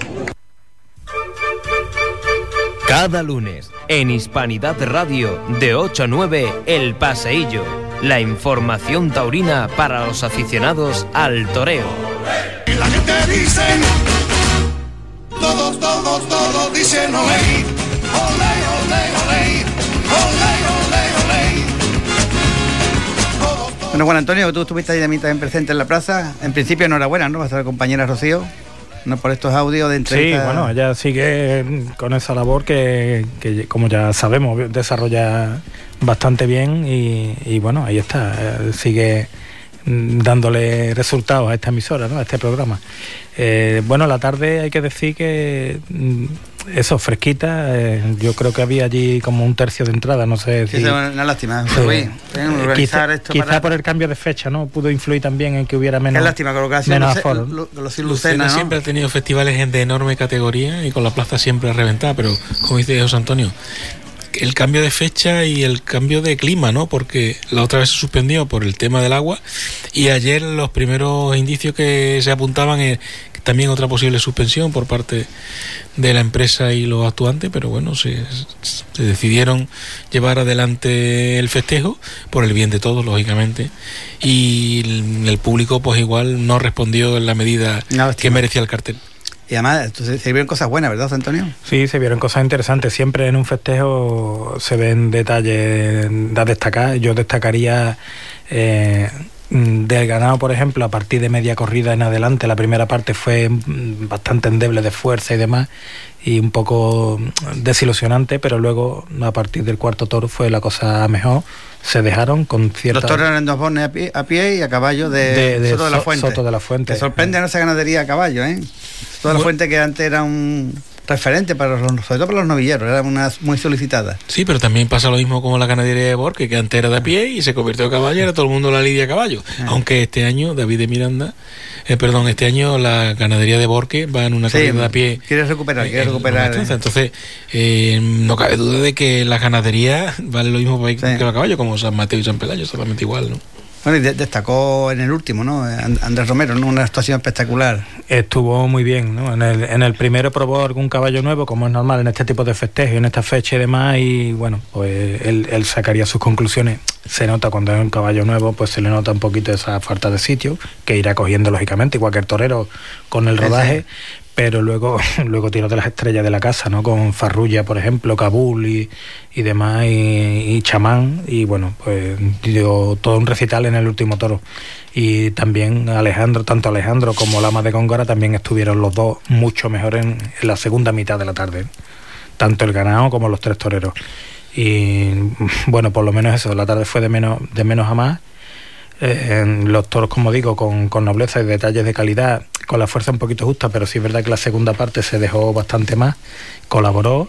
Speaker 1: Cada lunes, en Hispanidad Radio, de 8 a 9, El Paseillo la información taurina para los aficionados al toreo.
Speaker 11: La gente dice, todos, todos, todos dicen olé, olé, olé,
Speaker 2: Bueno, Juan Antonio, tú estuviste ahí también presente en la plaza. En principio, enhorabuena, ¿no? Vas a la compañera Rocío. ¿no? por estos audios de entrevista.
Speaker 4: Sí, bueno, ella sigue con esa labor que, que como ya sabemos, desarrolla bastante bien y, bueno, ahí está, eh, sigue mm, dándole resultados a esta emisora, ¿no? a este programa. Eh, bueno, la tarde hay que decir que mm, eso, fresquita, eh, yo creo que había allí como un tercio de entrada, no sé
Speaker 2: si... una lástima,
Speaker 4: quizá, quizá por el cambio de fecha, ¿no? Pudo influir también en que hubiera menos,
Speaker 2: Qué lástima, con lo que
Speaker 4: menos
Speaker 2: aforo. Los Lucena,
Speaker 6: siempre ha tenido festivales de enorme categoría y con la plaza siempre reventada, pero como dice José Antonio, el cambio de fecha y el cambio de clima, ¿no? Porque la otra vez se suspendió por el tema del agua y ayer los primeros indicios que se apuntaban es también otra posible suspensión por parte de la empresa y los actuantes, pero bueno, se, se decidieron llevar adelante el festejo por el bien de todos, lógicamente, y el, público pues igual no respondió en la medida que merecía el cartel.
Speaker 2: Y además se vieron cosas buenas, ¿verdad, Antonio?
Speaker 4: Sí, se vieron cosas interesantes. Siempre en un festejo se ven detalles a destacar. Yo destacaría eh, del ganado, por ejemplo, a partir de media corrida en adelante. La primera parte fue bastante endeble de fuerza y demás y un poco desilusionante, pero luego a partir del cuarto toro fue la cosa mejor. Se dejaron con cierta...
Speaker 2: Los toros eran dos bones a pie, y a caballo de, Soto, de la Fuente.
Speaker 4: Soto de la Fuente.
Speaker 2: Te sorprende esa ganadería a caballo, ¿eh? Soto de la Fuente que antes era un referente para los, sobre todo para los novilleros, era una muy solicitada.
Speaker 6: Sí, pero también pasa lo mismo como la ganadería de Borque, que antes era de pie y se convirtió en caballo, era todo el mundo la lidia a caballo. Ah. Aunque este año David de Miranda, eh, perdón, este año la ganadería de Borque va en una sí, de a pie.
Speaker 2: Quiere recuperar, quiere recuperar.
Speaker 6: Eh. Entonces, eh, no cabe duda de que la ganadería vale lo mismo para que los caballos, como San Mateo y San Pelayo, exactamente igual, ¿no?
Speaker 2: Bueno, y destacó en el último, ¿no? Andrés Romero, ¿no? Una actuación espectacular.
Speaker 4: Estuvo muy bien, ¿no? En el, en el primero probó algún caballo nuevo, como es normal en este tipo de festejos, en esta fecha y demás, y bueno, pues él, él sacaría sus conclusiones. Se nota cuando es un caballo nuevo, pues se le nota un poquito esa falta de sitio, que irá cogiendo lógicamente, cualquier torero con el rodaje, pero luego, luego tiene de las estrellas de la casa, ¿no? Con Farrulla, por ejemplo, Kabul y, y demás, y, Chamán, y bueno, pues dio todo un recital en el último toro. Y también Alejandro, tanto Alejandro como Lama de Góngora también estuvieron los dos mucho mejor en, la segunda mitad de la tarde, tanto el ganado como los tres toreros. Y bueno, por lo menos eso, la tarde fue de menos, de menos a más. Eh, los toros, como digo, con, con nobleza y detalles de calidad con la fuerza un poquito justa, pero sí es verdad que la segunda parte se dejó bastante más, colaboró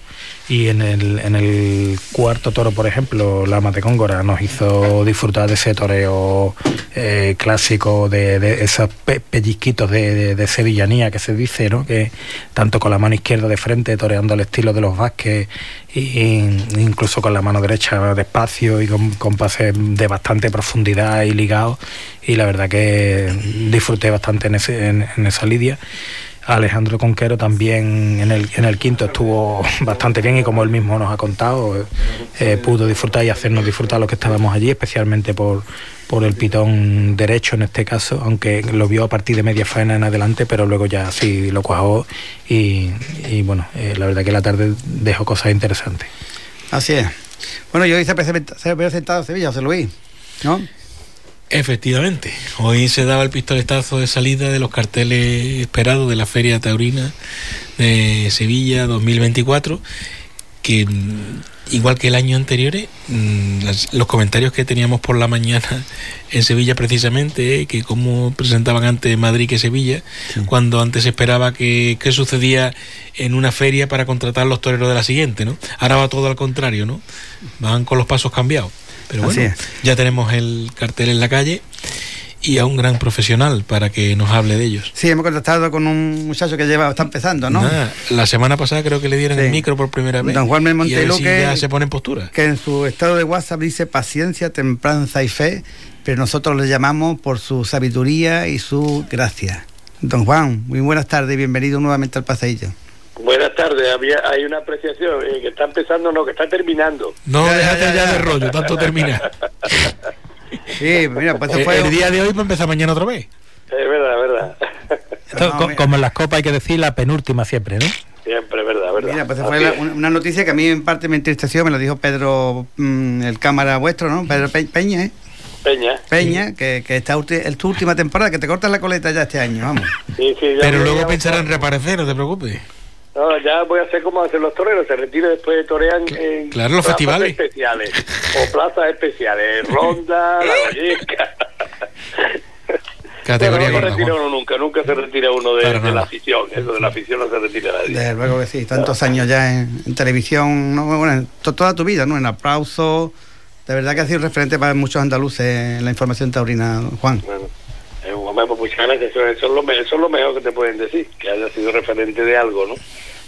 Speaker 4: y en el, en el cuarto toro, por ejemplo, la de Cóngora nos hizo disfrutar de ese toreo eh, clásico, de, esos pellizquitos de, sevillanía que se dice, ¿no? que tanto con la mano izquierda de frente, toreando al estilo de los Vázquez, e incluso con la mano derecha despacio y con, con pases de bastante profundidad y ligados, y la verdad que disfruté bastante en, ese, en esa lidia Alejandro Conquero también en el, en el quinto estuvo bastante bien y como él mismo nos ha contado, eh, pudo disfrutar y hacernos disfrutar los que estábamos allí, especialmente por, por el pitón derecho en este caso, aunque lo vio a partir de media faena en adelante, pero luego ya sí lo cuajó y, y bueno, eh, la verdad que la tarde dejó cosas interesantes.
Speaker 2: Así es. Bueno, yo hice se había sentado Sevilla, José Luis, ¿no?
Speaker 6: Efectivamente, hoy se daba el pistoletazo de salida de los carteles esperados de la Feria Taurina de Sevilla 2024, que mm, igual que el año anterior, mm, las- los comentarios que teníamos por la mañana en Sevilla precisamente, eh, que como presentaban antes Madrid que Sevilla, cuando antes se esperaba que, que sucedía en una feria para contratar los toreros de la siguiente, ¿no? Ahora va todo al contrario, ¿no? Van con los pasos cambiados. Pero bueno, ya tenemos el cartel en la calle y a un gran profesional para que nos hable de ellos.
Speaker 2: Sí, hemos contactado con un muchacho que lleva, está empezando, ¿no?
Speaker 6: Nada, la semana pasada creo que le dieron el micro por primera vez.
Speaker 2: Don Juan
Speaker 6: ver
Speaker 2: Monteluque,
Speaker 6: si ya se pone en postura.
Speaker 2: que en su estado de WhatsApp dice paciencia, templanza y fe, pero nosotros le llamamos por su sabiduría y su gracia. Don Juan, muy buenas tardes y bienvenido nuevamente al paseillo.
Speaker 12: Buenas tardes, había, hay una apreciación eh, que está empezando, no, que está terminando.
Speaker 6: No, déjate ya, de rollo, tanto terminar.
Speaker 2: Sí, mira, pues eso
Speaker 6: Eh,
Speaker 2: fue
Speaker 6: el día de hoy va a empezar mañana otra vez.
Speaker 12: Es verdad, es verdad.
Speaker 4: Esto, co- como en las copas hay que decir la penúltima siempre, ¿no?
Speaker 12: Siempre, es verdad, es verdad.
Speaker 2: Mira, pues fue la- una noticia que a mí en parte me entristeció, me lo dijo Pedro, mm, el cámara vuestro, ¿no? Pedro Pe- Peña, ¿eh?
Speaker 12: Peña.
Speaker 2: Peña, que, que esta es tu última temporada, que te cortas la coleta ya este año, vamos.
Speaker 12: Sí, sí, ya
Speaker 6: Pero luego pensarán en reaparecer, no te preocupes.
Speaker 12: No, ya voy a hacer como hacen los toreros, se retiran después de torean en
Speaker 6: claro, los
Speaker 12: plazas
Speaker 6: festivales.
Speaker 12: especiales o plazas especiales, Ronda, La Valleca.
Speaker 6: Categoría
Speaker 12: Pero no se retira uno nunca, nunca se retira uno de, la afición, eso de la afición no se retira nadie.
Speaker 2: Desde luego que sí, tantos años ya en, en televisión, ¿no? bueno, en to- toda tu vida, ¿no? En aplauso, de verdad que ha sido un referente para muchos andaluces en la información taurina, Juan.
Speaker 12: Bueno, bueno, pues muchas gracias, eso, eso es lo, eso es lo mejor que te pueden decir, que haya sido referente de algo, ¿no?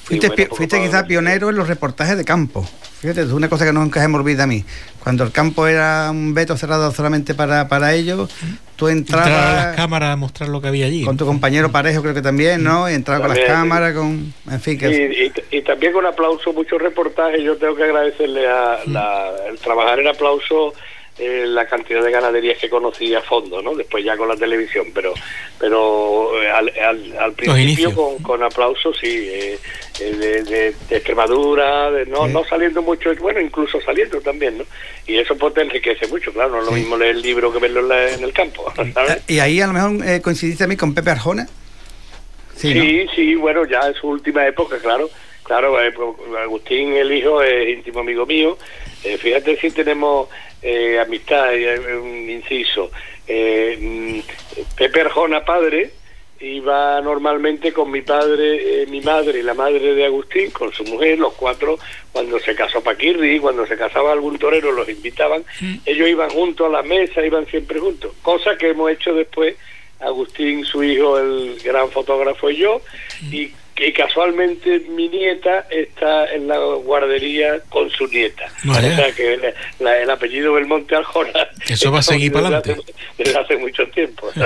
Speaker 2: Fuiste,
Speaker 12: bueno,
Speaker 2: fuiste quizá pionero en los reportajes de campo. Fíjate, es una cosa que nunca se me olvida a mí. Cuando el campo era un veto cerrado solamente para, para ellos, tú
Speaker 6: Entrar a las
Speaker 2: entrabas
Speaker 6: cámaras a mostrar lo que había allí.
Speaker 2: con tu compañero Parejo, creo que también, ¿no? Y entrabas con las cámaras, con. En fin, que.
Speaker 12: Y, y- y también con aplauso, muchos reportajes. Yo tengo que agradecerle a la- el trabajar en aplauso eh, la cantidad de ganaderías que conocí a fondo, ¿no? Después ya con la televisión, pero pero eh, al, al, al principio con, con aplauso sí, eh, eh, de, de- de Extremadura, de no, no saliendo mucho, bueno, incluso saliendo también, ¿no? Y eso pues te enriquece mucho, claro, no es lo mismo leer el libro que verlo en, la- en el campo, ¿sabes?
Speaker 2: Y ahí a lo mejor eh, coincidiste a mí con Pepe Arjona. Sí, ¿no?
Speaker 12: Sí, sí, bueno, ya en su última época, claro. Claro, eh, pues, Agustín, el hijo, es íntimo amigo mío. Eh, fíjate si tenemos eh, amistad, un inciso. Eh, mm, Pepe Arjona, padre, iba normalmente con mi padre, eh, mi madre y la madre de Agustín, con su mujer, los cuatro, cuando se casó Paquirri, cuando se casaba algún torero, los invitaban. Ellos iban juntos a la mesa, iban siempre juntos. Cosa que hemos hecho después Agustín, su hijo, el gran fotógrafo y yo, y que casualmente mi nieta está en la guardería con su nieta.
Speaker 6: Vaya.
Speaker 12: O sea que la- la- el apellido Belmonte Arjona.
Speaker 6: Eso va a seguir para
Speaker 12: desde hace- Desde hace mucho tiempo.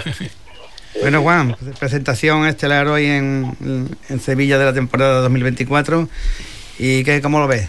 Speaker 2: Bueno, Juan, presentación estelar hoy en, en Sevilla de la temporada 2024. ¿Y qué, cómo lo ves?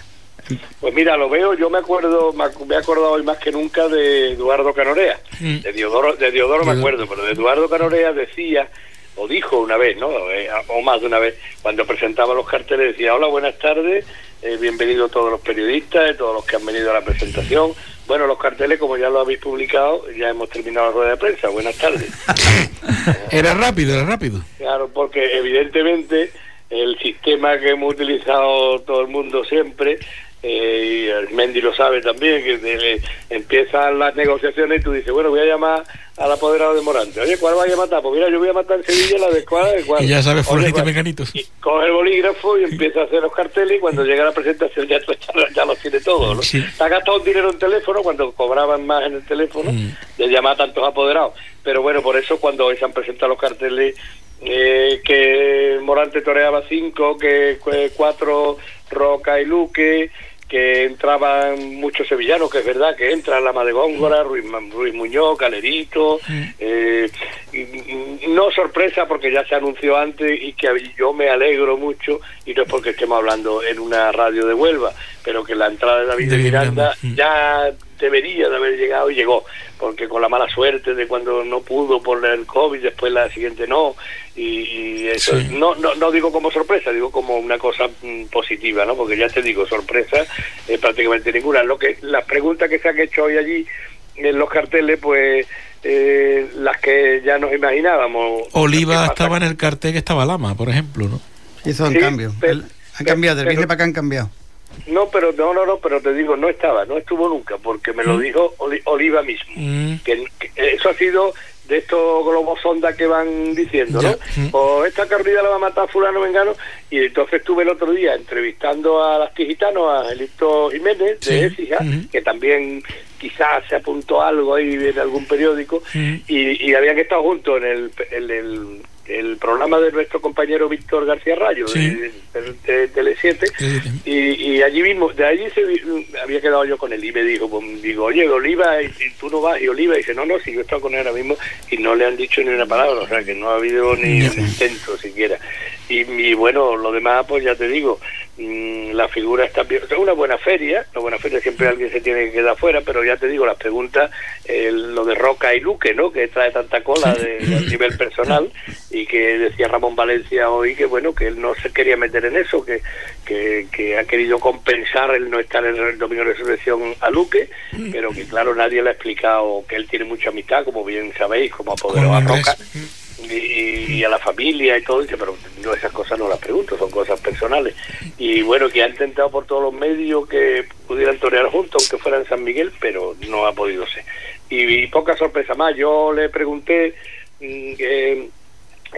Speaker 12: Pues mira, lo veo, yo me acuerdo, me he acordado hoy más que nunca de Eduardo Canorea. De Diodoro, de Diodoro me acuerdo, pero de Eduardo Canorea decía, o dijo una vez, ¿no? Eh, O más de una vez, cuando presentaba los carteles, decía, hola, buenas tardes, eh, bienvenidos todos los periodistas, eh, todos los que han venido a la presentación. Bueno, los carteles, como ya lo habéis publicado, ya hemos terminado la rueda de prensa. Buenas tardes.
Speaker 6: Era rápido, era rápido.
Speaker 12: Claro, porque evidentemente el sistema que hemos utilizado todo el mundo siempre, eh, y el Mendy lo sabe también, que de- empiezan las negociaciones y tú dices, bueno, voy a llamar al apoderado de Morante. Oye, ¿cuál vaya a matar? Pues mira, yo voy a matar en Sevilla la de cuál, de cuál.
Speaker 6: Y ya sabes, fulanito
Speaker 12: cuál.
Speaker 6: meganitos.
Speaker 12: Coge el bolígrafo y empieza a hacer los carteles y cuando llega la presentación ya, ya, ya los tiene todos. ¿no?
Speaker 6: Sí.
Speaker 12: Ha gastado un dinero en teléfono cuando cobraban más en el teléfono de llamar a tantos apoderados. Pero bueno, por eso cuando hoy se han presentado los carteles eh, que Morante toreaba cinco, que que cuatro Roca y Luque, que entraban muchos sevillanos, que es verdad que entra Lama de Góngora, Ruiz, Muñoz, Calerito, eh, no sorpresa porque ya se anunció antes y que yo me alegro mucho y no es porque estemos hablando en una radio de Huelva, pero que la entrada de David de Miranda ya debería de haber llegado y llegó, porque con la mala suerte de cuando no pudo por el COVID, después la siguiente no, y, y eso no, no, no digo como sorpresa, digo como una cosa mm, positiva, ¿no? Porque ya te digo, sorpresa eh, prácticamente ninguna. Lo que Las preguntas que se han hecho hoy allí en los carteles, pues eh, las que ya nos imaginábamos.
Speaker 6: Oliva estaba en el cartel que estaba Lama, por ejemplo, ¿no?
Speaker 2: Hizo un cambio. El- han cambiado, del vídeo para acá han cambiado.
Speaker 12: No, pero no, no, no, pero te digo, no estaba, no estuvo nunca, porque me lo dijo Oli- Oliva mismo. Que, que eso ha sido de estos globos sonda que van diciendo, ¿no? O esta carrera la va a matar fulano vengano, y entonces estuve el otro día entrevistando a las Tijitanos, a Angelito Jiménez de
Speaker 6: Sí.
Speaker 12: Écija,
Speaker 6: Ujú.
Speaker 12: que también quizás se apuntó algo ahí en algún periódico, y, y habían estado juntos en el, en el, el programa de nuestro compañero Víctor García Rayo,
Speaker 6: Sí.
Speaker 12: de, de- de Tele7, y, y allí mismo, de allí se había quedado yo con él y me dijo, pues, digo, oye, Oliva, y, y tú no vas, y Oliva dice, no, no, si yo he estado con él ahora mismo y no le han dicho ni una palabra, o sea, que no ha habido ni un intento siquiera. Y, y bueno, lo demás, pues ya te digo, mm, la figura está bien, es una buena feria, una buena feria siempre alguien se tiene que quedar fuera, pero ya te digo, las preguntas, eh, lo de Roca y Luque, ¿no? Que trae tanta cola de, a nivel personal y que decía Ramón Valencia hoy que bueno, que él no se quería meter en eso, que, que, que ha querido compensar el no estar en el dominio de resurrección a Luque, pero que claro, nadie le ha explicado que él tiene mucha amistad, como bien sabéis, como apoderó a. Roca y, y a la familia y todo, dice, pero no, esas cosas no las pregunto, son cosas personales. Y bueno, que ha intentado por todos los medios que pudieran torear juntos, aunque fuera en San Miguel, pero no ha podido ser. Y, y poca sorpresa más, yo le pregunté mm, que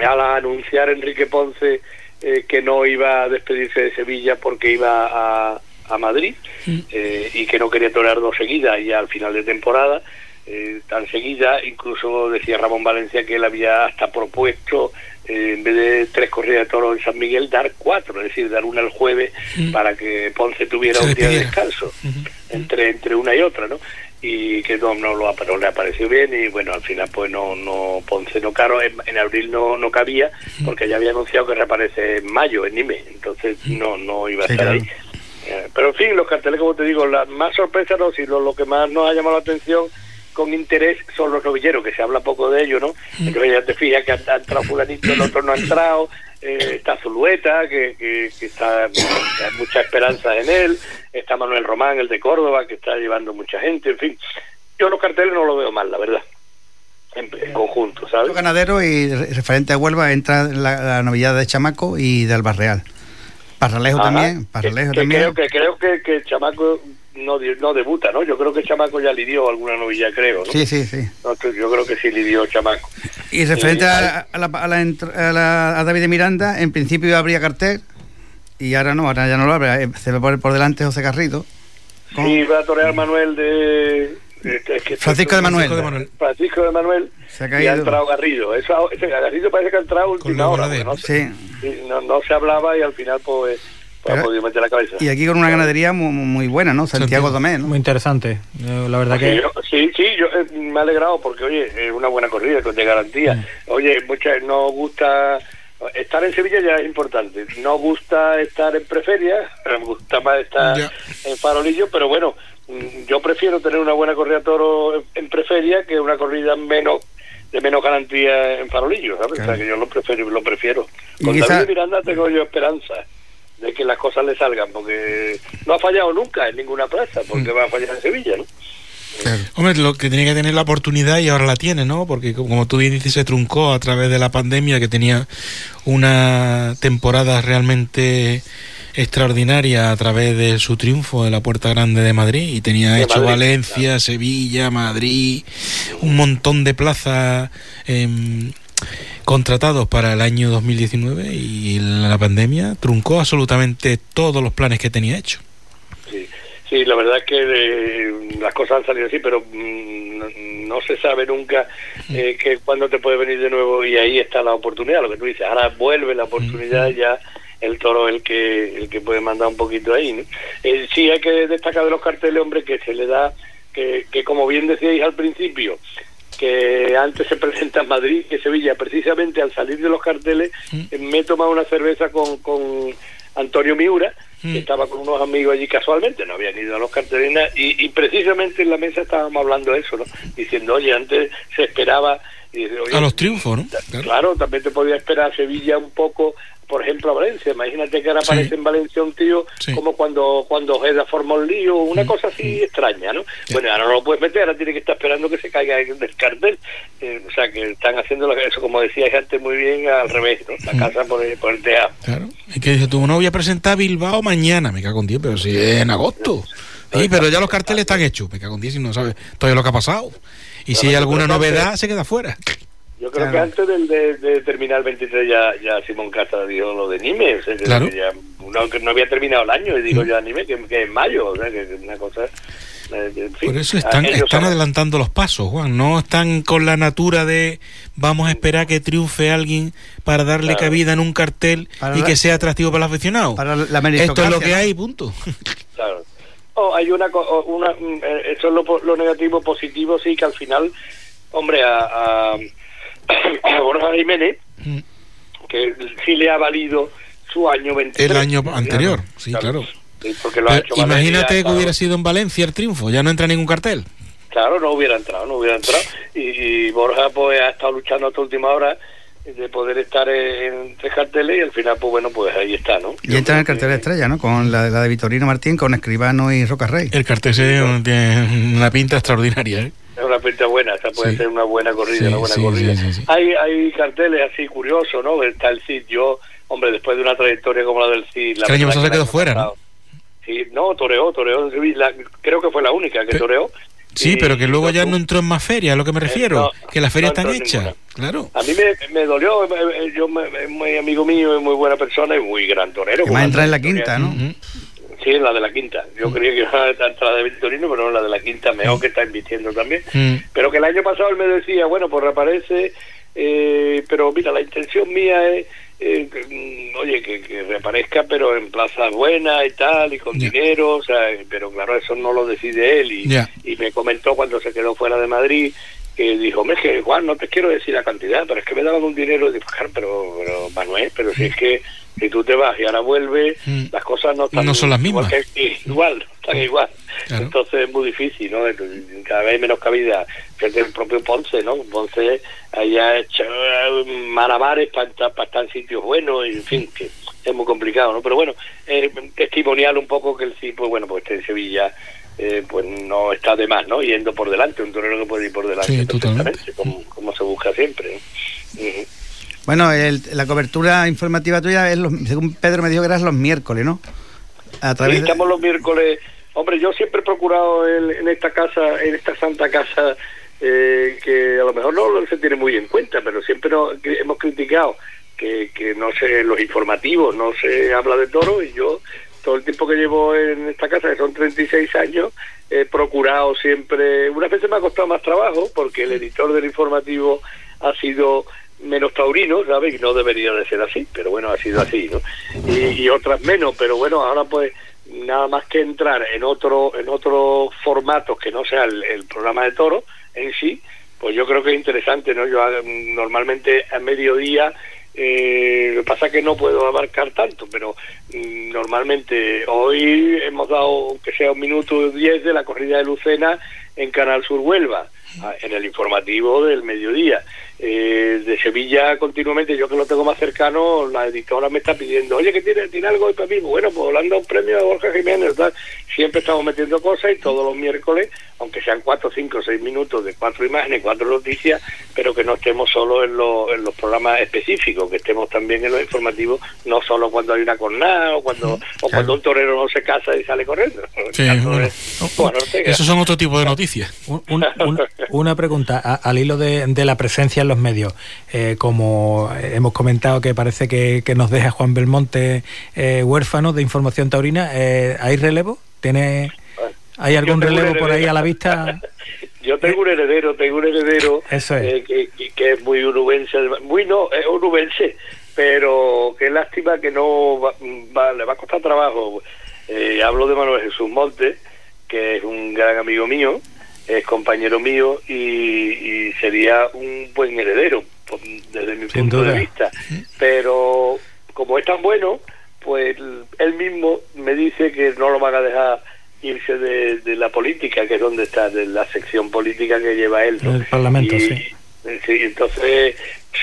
Speaker 12: al anunciar Enrique Ponce eh, que no iba a despedirse de Sevilla porque iba a, a Madrid eh, y que no quería torear dos seguidas y al final de temporada eh, tan seguida, incluso decía Ramón Valencia que él había hasta propuesto eh, en vez de tres corridas de toros en San Miguel dar cuatro, es decir, dar una el jueves para que Ponce tuviera
Speaker 6: Se
Speaker 12: un día de descanso entre entre una y otra, ¿no? Y que no, no, lo, no le apareció bien y bueno, al final pues no, no Ponce no caro, en, en abril no, no cabía porque ya había anunciado que reaparece en mayo en Nime, entonces no, no iba a
Speaker 2: Sí,
Speaker 12: estar
Speaker 2: claro.
Speaker 12: ahí. Eh, Pero en fin, los carteles, como te digo, la más sorpresa no, sino lo que más nos ha llamado la atención con interés son los novilleros, que se habla poco de ellos, ¿no? Entonces ya te fijas que ha, ha entrado fulanito, el otro no ha entrado, eh, está Zulueta, que, que, que está, que hay mucha esperanza en él, está Manuel Román, el de Córdoba, que está llevando mucha gente, en fin. Yo los carteles no lo veo mal, la verdad, en, en conjunto, ¿sabes?
Speaker 2: Los ganaderos y re- referente a Huelva entra la, la novedad de Chamaco y de Albarreal. Parralejo
Speaker 12: Ajá.
Speaker 2: también,
Speaker 12: Que-
Speaker 2: Parralejo
Speaker 12: que
Speaker 2: también.
Speaker 12: Creo que, creo que, que chamaco no, no debuta, ¿no? Yo creo que chamaco ya lidió alguna novilla, creo, ¿no?
Speaker 2: Sí, sí, sí.
Speaker 12: Yo creo que sí lidió chamaco.
Speaker 2: Y referente
Speaker 12: Eh,
Speaker 2: a, a la- a la a la- a David de Miranda, en principio habría cartel y ahora no, ahora ya no lo habrá. Eh, Se va por, por delante José Garrido.
Speaker 12: Sí, va a torear Manuel de... es que-
Speaker 2: Francisco de Manuel.
Speaker 12: Francisco de Manuel.
Speaker 2: Se ha
Speaker 12: Y ha
Speaker 2: caído.
Speaker 12: entrado Garrido. Eso, ese Garrido parece que ha entrado a última hora. porque No, se-
Speaker 2: Sí.
Speaker 12: no, no se hablaba y al final pues, pues ha
Speaker 2: Pero-
Speaker 12: podido meter la cabeza.
Speaker 2: Y aquí con una ganadería muy, muy buena, ¿no? Santiago Domé, ¿no?
Speaker 4: Muy interesante. Eh, la verdad
Speaker 12: Sí,
Speaker 4: que...
Speaker 12: yo- sí, sí, yo eh, me he alegrado porque, oye, es una buena corrida con de garantía.
Speaker 4: Mm.
Speaker 12: Oye, mucha, no gusta. Estar en Sevilla ya es importante. No gusta estar en Preferia, me gusta más estar
Speaker 6: Ya.
Speaker 12: en Farolillo, pero bueno, mm, yo prefiero tener una buena corrida toro en, Preferia que una corrida menos de menos garantía en Farolillo, ¿sabes? O sea, que yo lo prefiero, lo prefiero.
Speaker 2: Y
Speaker 12: Con
Speaker 2: quizá-
Speaker 12: David Miranda tengo yo esperanza de que las cosas le salgan, porque no ha fallado nunca en ninguna plaza, porque va a fallar en Sevilla, ¿no?
Speaker 6: Hombre, lo que tenía que tener la oportunidad y ahora la tiene, ¿no? Porque como tú bien dices, se truncó a través de la pandemia, que tenía una temporada realmente extraordinaria a través de su triunfo de la Puerta Grande de Madrid y tenía
Speaker 12: De
Speaker 6: hecho
Speaker 12: Madrid,
Speaker 6: Valencia, Sevilla, Madrid, un montón de plazas em, contratados para el año 2019 y la pandemia truncó absolutamente todos los planes que tenía hecho.
Speaker 12: Sí, sí, la verdad es que eh, las cosas han salido así, pero mm, no, no se sabe nunca eh, que cuándo te puede venir de nuevo y ahí está la oportunidad, lo que tú dices. Ahora vuelve la oportunidad ya el toro el que el que puede mandar un poquito ahí. ¿no? Eh, sí, hay que destacar de los carteles, hombre, que se le da, que, que como bien decíais al principio, que antes se presenta en Madrid que Sevilla. Precisamente al salir de los carteles eh, me he tomado una cerveza con, con Antonio Miura, que estaba con unos amigos allí casualmente, no habían ido a los carteles nada, y, y precisamente en la mesa estábamos hablando de eso, ¿no? Diciendo, oye, antes se esperaba... y oye,
Speaker 6: A los triunfos, ¿no?
Speaker 12: Claro. también te podía esperar a Sevilla un poco, por ejemplo, a Valencia. Imagínate que ahora
Speaker 6: Sí.
Speaker 12: aparece en Valencia un tío
Speaker 6: Sí.
Speaker 12: como cuando cuando Ojeda forma un lío, una cosa así extraña, ¿no? Bueno, ahora no lo puedes meter, ahora tiene que estar esperando que se caiga del cartel. Eh, o sea, que están haciendo eso, como decía antes, muy bien al revés, ¿no? La casa por el, por el tejado.
Speaker 6: Claro. Es que dice, tú no voy a presentar Bilbao mañana, me cago en 10, pero si es en agosto. Sí, pero ya los carteles están hechos, me cago en 10 y no sabes todavía lo que ha pasado. Y si hay alguna novedad, se queda fuera.
Speaker 12: Yo creo
Speaker 6: Claro.
Speaker 12: que antes del, de, de terminar el 23 ya, ya Simón Casa dijo lo de Nime, o sea, que-
Speaker 6: Claro.
Speaker 12: que ya, no, que no había terminado el año y dijo ya Nime que, que en mayo, o sea, que, que una cosa... eh, en fin,
Speaker 6: Por eso están, están
Speaker 12: saben.
Speaker 6: adelantando los pasos, Juan. No están con la natura de vamos a esperar que triunfe alguien para darle
Speaker 12: Claro.
Speaker 6: cabida en un cartel
Speaker 2: Para
Speaker 6: y
Speaker 2: la-
Speaker 6: que sea atractivo para el aficionado.
Speaker 2: Para la
Speaker 6: Esto es lo que hay, punto.
Speaker 12: Claro. Oh, hay una, co- oh, una mm, eh, eso es lo, po- lo negativo, positivo sí que al final, hombre, a, a, a Borja Jiménez,
Speaker 6: Mm.
Speaker 12: que sí le ha valido su año 23.
Speaker 6: El año anterior, sí, claro.
Speaker 12: Sí, porque lo ha
Speaker 6: Pero
Speaker 12: hecho Valeria,
Speaker 6: imagínate que
Speaker 12: claro.
Speaker 6: hubiera sido en Valencia el triunfo, ya no entra ningún cartel.
Speaker 12: Claro, no hubiera entrado, no hubiera entrado. Y, y Borja pues ha estado luchando hasta última hora de poder estar en, en tres carteles y al final pues bueno, pues ahí está, ¿no?
Speaker 2: Y entra en el cartel de estrella, ¿no? Con la, la de Vitorino Martín, con Escribano y Roca Rey.
Speaker 6: El cartel se- tiene una pinta extraordinaria. ¿eh?
Speaker 12: Es una pinta buena, esa puede
Speaker 6: Sí.
Speaker 12: ser una buena corrida,
Speaker 6: Sí,
Speaker 12: una buena
Speaker 6: sí,
Speaker 12: corrida.
Speaker 6: sí, sí, sí.
Speaker 12: Hay, hay carteles así curiosos, ¿no? Está el Cid, yo, hombre, después de una trayectoria como la del Cid... La
Speaker 6: año pasado se quedó fuera, ¿no?
Speaker 12: Sí, no, toreó, toreó Sevilla, creo que fue la única que
Speaker 6: Pe-
Speaker 12: toreó.
Speaker 6: Sí,
Speaker 12: Y-
Speaker 6: pero que luego ya
Speaker 12: no
Speaker 6: entró en más ferias, a lo que me refiero.
Speaker 12: no,
Speaker 6: que las ferias
Speaker 12: no
Speaker 6: están hechas. Claro.
Speaker 12: A mí me, me dolió, eh, eh, yo me- es muy amigo mío, es muy buena persona y muy gran torero.
Speaker 2: Que
Speaker 12: con
Speaker 2: más
Speaker 12: una
Speaker 2: entra en la quinta, ¿no?
Speaker 12: Sí, en la de la quinta. Yo creía que iba a entrar de Victorino, pero no la de la quinta, mejor que está invirtiendo también.
Speaker 6: Mm.
Speaker 12: Pero que el año pasado él me decía, bueno, pues reaparece, eh, pero mira, la intención mía es, eh, que, mm, oye, que, que reaparezca, pero en plazas buenas y tal, y con dinero, o sea, pero claro, eso no lo decide él. Y me comentó cuando se quedó fuera de Madrid, que dijo, me que Juan, no te quiero decir la cantidad, pero es que me daban un dinero, y digo, "Claro, pero, pero Manuel, pero si es que si tú te vas y ahora vuelves,
Speaker 6: Mm.
Speaker 12: las cosas no están
Speaker 6: No son las
Speaker 12: igual
Speaker 6: mismas.
Speaker 12: que- igual, están igual.
Speaker 6: Claro.
Speaker 12: Entonces es muy difícil, ¿no? Cada vez hay menos cabida. Fíjate el propio Ponce, ¿no? Ponce haya hecho eh, malabares para estar, para estar en sitios buenos, y, en fin, que es muy complicado, ¿no? Pero bueno, eh, testimonial un poco que el sí, pues bueno, pues este en Sevilla, eh, pues no está de más, ¿no? Yendo por delante, un torero que puede ir por delante
Speaker 6: Sí, totalmente.
Speaker 12: perfectamente, como, como se busca siempre. ¿no? Ujú.
Speaker 2: Bueno, el- la cobertura informativa tuya, es los- según Pedro me dijo que eras los miércoles, ¿no? A
Speaker 12: Sí,
Speaker 2: través de-
Speaker 12: estamos los miércoles. Hombre, yo siempre he procurado en, en esta casa, en esta santa casa, eh, que a lo mejor no se tiene muy en cuenta, pero siempre no- que hemos criticado que, que no sé, los informativos no se habla de toro y yo todo el tiempo que llevo en esta casa, que son 36 años, he procurado siempre, unas veces me ha costado más trabajo porque el editor del informativo ha sido menos taurino, ¿sabes? Y no debería de ser así, pero bueno, ha sido así, ¿no? Y, y otras menos, pero bueno, ahora pues nada más que entrar en otro en otros formatos que no sea el, programa de toro en sí, pues yo creo que es interesante, ¿no? Yo ah, normalmente a mediodía eh, lo que pasa es que no puedo abarcar tanto, pero mm, normalmente hoy hemos dado, aunque sea un minuto diez de la corrida de Lucena en Canal Sur Huelva, ah, en el informativo del mediodía. Eh, de Sevilla continuamente, yo que lo tengo más cercano, la editora me está pidiendo, oye, que tiene, tiene algo hoy para mí? Bueno, pues le han dado un premio a Borja Jiménez. Siempre estamos metiendo cosas y todos los miércoles, aunque sean cuatro, cinco, seis minutos de cuatro imágenes, cuatro noticias, pero que no estemos solo en, los en los programas específicos, que estemos también en los informativos, no solo cuando hay una cornada o cuando, o cuando un torero no se casa y sale corriendo.
Speaker 6: Sí, bueno. Esos son otro tipo de noticias.
Speaker 4: Un- un- un- una pregunta a- al hilo de, de la presencia en los medios. Eh, como hemos comentado que parece que, que nos deja Juan Belmonte eh, huérfano de información taurina, eh, ¿hay relevo? ¿Tiene, ¿Hay algún relevo por ahí a la vista?
Speaker 12: Yo tengo un heredero, tengo un heredero
Speaker 4: Eso es.
Speaker 12: eh, que, que- que es muy urubense, muy no, es urubense, pero qué lástima que no va, va- le va a costar trabajo. Eh, hablo de Manuel Jesús Montes, que es un gran amigo mío, es compañero mío y, y sería un buen heredero desde mi
Speaker 4: Sin
Speaker 12: punto
Speaker 4: duda.
Speaker 12: de vista. Pero como es tan bueno, pues él mismo me dice que no lo van a dejar irse de, de la política, que es donde está, de la sección política que lleva él. ¿no?
Speaker 4: El Parlamento,
Speaker 12: Y-
Speaker 4: sí.
Speaker 12: Sí, entonces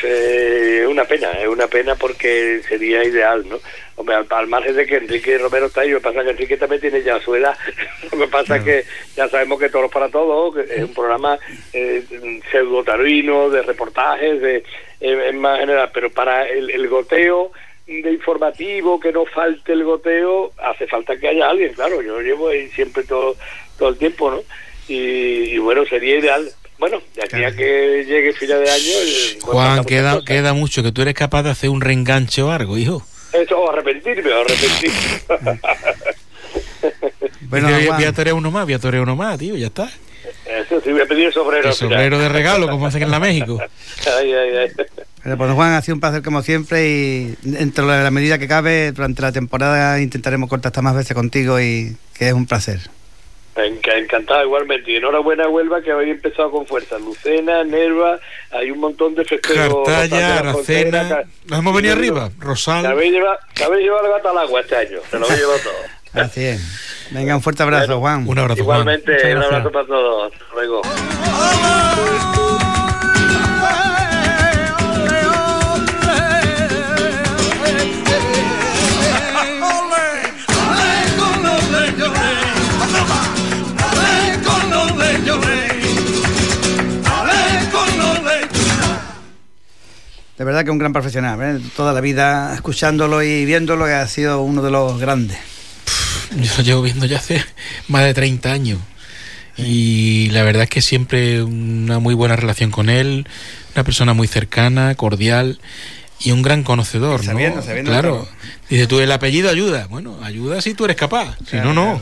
Speaker 12: eh, es una pena, es una pena porque sería ideal, ¿no? Hombre, al, al margen de que Enrique Romero está ahí, lo que pasa que Enrique también tiene ya su edad. lo que pasa es que ya sabemos que Toros para Todos que es un programa eh, pseudo-taruino, de reportajes, de, eh, es más general, pero para el, el goteo de informativo, que no falte el goteo, hace falta que haya alguien, claro, yo llevo ahí siempre todo, todo el tiempo, ¿no? Y, y bueno, sería ideal. Bueno, de aquí a que llegue final de año...
Speaker 6: Juan, queda, queda mucho, que tú eres capaz de hacer un reenganche o algo, hijo.
Speaker 12: Eso, o arrepentirme, o arrepentirme.
Speaker 2: Bueno,
Speaker 6: voy a torear uno más, voy a torear uno más, tío, ya está.
Speaker 12: Eso sí, voy a pedir el sombrero.
Speaker 6: El sombrero de regalo, como hacen en la México.
Speaker 12: Ay, ay, ay.
Speaker 2: Bueno, pues Juan, ha sido un placer como siempre y dentro de la medida que cabe, durante la temporada intentaremos contactar más veces contigo y que es un placer.
Speaker 12: Enca- Encantado igualmente. Y enhorabuena a Huelva que habéis empezado con fuerza. Lucena, Nerva, hay un montón de festejos.
Speaker 6: Cartaya, Aracena. Nos hemos venido arriba. Rosal.
Speaker 12: habéis llevado, que habéis llevado el gato al agua este año. Se lo habéis llevado todo.
Speaker 2: Así es. Venga, un fuerte abrazo, Juan.
Speaker 6: Un abrazo, Juan.
Speaker 12: Igualmente,
Speaker 2: Muchas
Speaker 12: un abrazo para todos. Hasta luego.
Speaker 2: De verdad que un gran profesional. ¿eh? Toda la vida escuchándolo y viéndolo que ha sido uno de los grandes.
Speaker 6: Yo lo llevo viendo ya hace más de 30 años. Y la verdad es que siempre una muy buena relación con él, una persona muy cercana, cordial y un gran conocedor. ¿no?
Speaker 2: Sabiendo, sabiendo
Speaker 6: claro. Dice tú, el apellido ayuda. Bueno, ayuda si tú eres capaz. Si no, no.
Speaker 2: claro.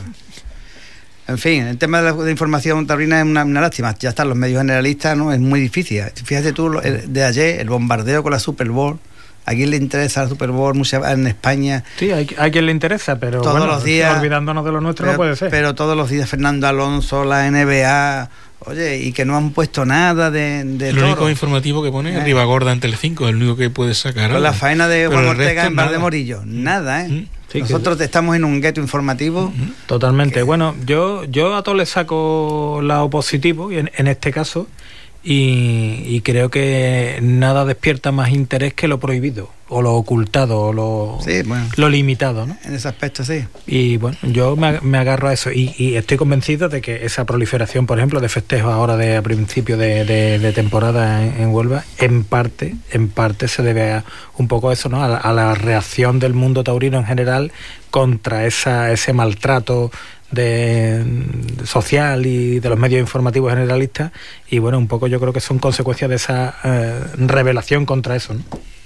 Speaker 2: En fin, el tema de la de información taurina es una, una lástima. Ya están los medios generalistas, ¿no? Es muy difícil. Fíjate tú, lo- el- de ayer, el bombardeo con la Super Bowl. ¿A quién le interesa la Super Bowl mucha- en España?
Speaker 4: Sí, hay, hay quien le interesa, pero
Speaker 2: Todos
Speaker 4: bueno,
Speaker 2: los días-
Speaker 4: olvidándonos de lo nuestro
Speaker 2: pero,
Speaker 4: no puede ser.
Speaker 2: pero todos los días Fernando Alonso, la NBA, oye, y que no han puesto nada de, de
Speaker 6: El
Speaker 2: toro.
Speaker 6: único informativo que pone
Speaker 2: Eh.
Speaker 6: es Ribagorda en Telecinco, el único que puede sacar.
Speaker 2: Con la faena de Juan Ortega
Speaker 6: resto
Speaker 2: en Bar de. Morillo. Nada, ¿eh?
Speaker 4: Mm. Sí, que-
Speaker 2: Nosotros estamos en un gueto informativo.
Speaker 4: Totalmente. Bueno, yo, yo a todo le saco lado positivo, y en, en este caso, y, y creo que nada despierta más interés que lo prohibido, o lo ocultado, o lo,
Speaker 2: Sí, bueno.
Speaker 4: lo limitado, ¿no?
Speaker 2: En ese aspecto, sí.
Speaker 4: Y bueno, yo me, ag- me agarro a eso y, y estoy convencido de que esa proliferación, por ejemplo, de festejos ahora de a principio de, de- de temporada en, en Huelva, en parte, en parte se debe a un poco a eso, ¿no? A, la- a la reacción del mundo taurino en general contra esa, ese maltrato de, de social y de los medios informativos generalistas y bueno, un poco yo creo que son consecuencias de esa eh, revelación contra eso, ¿no?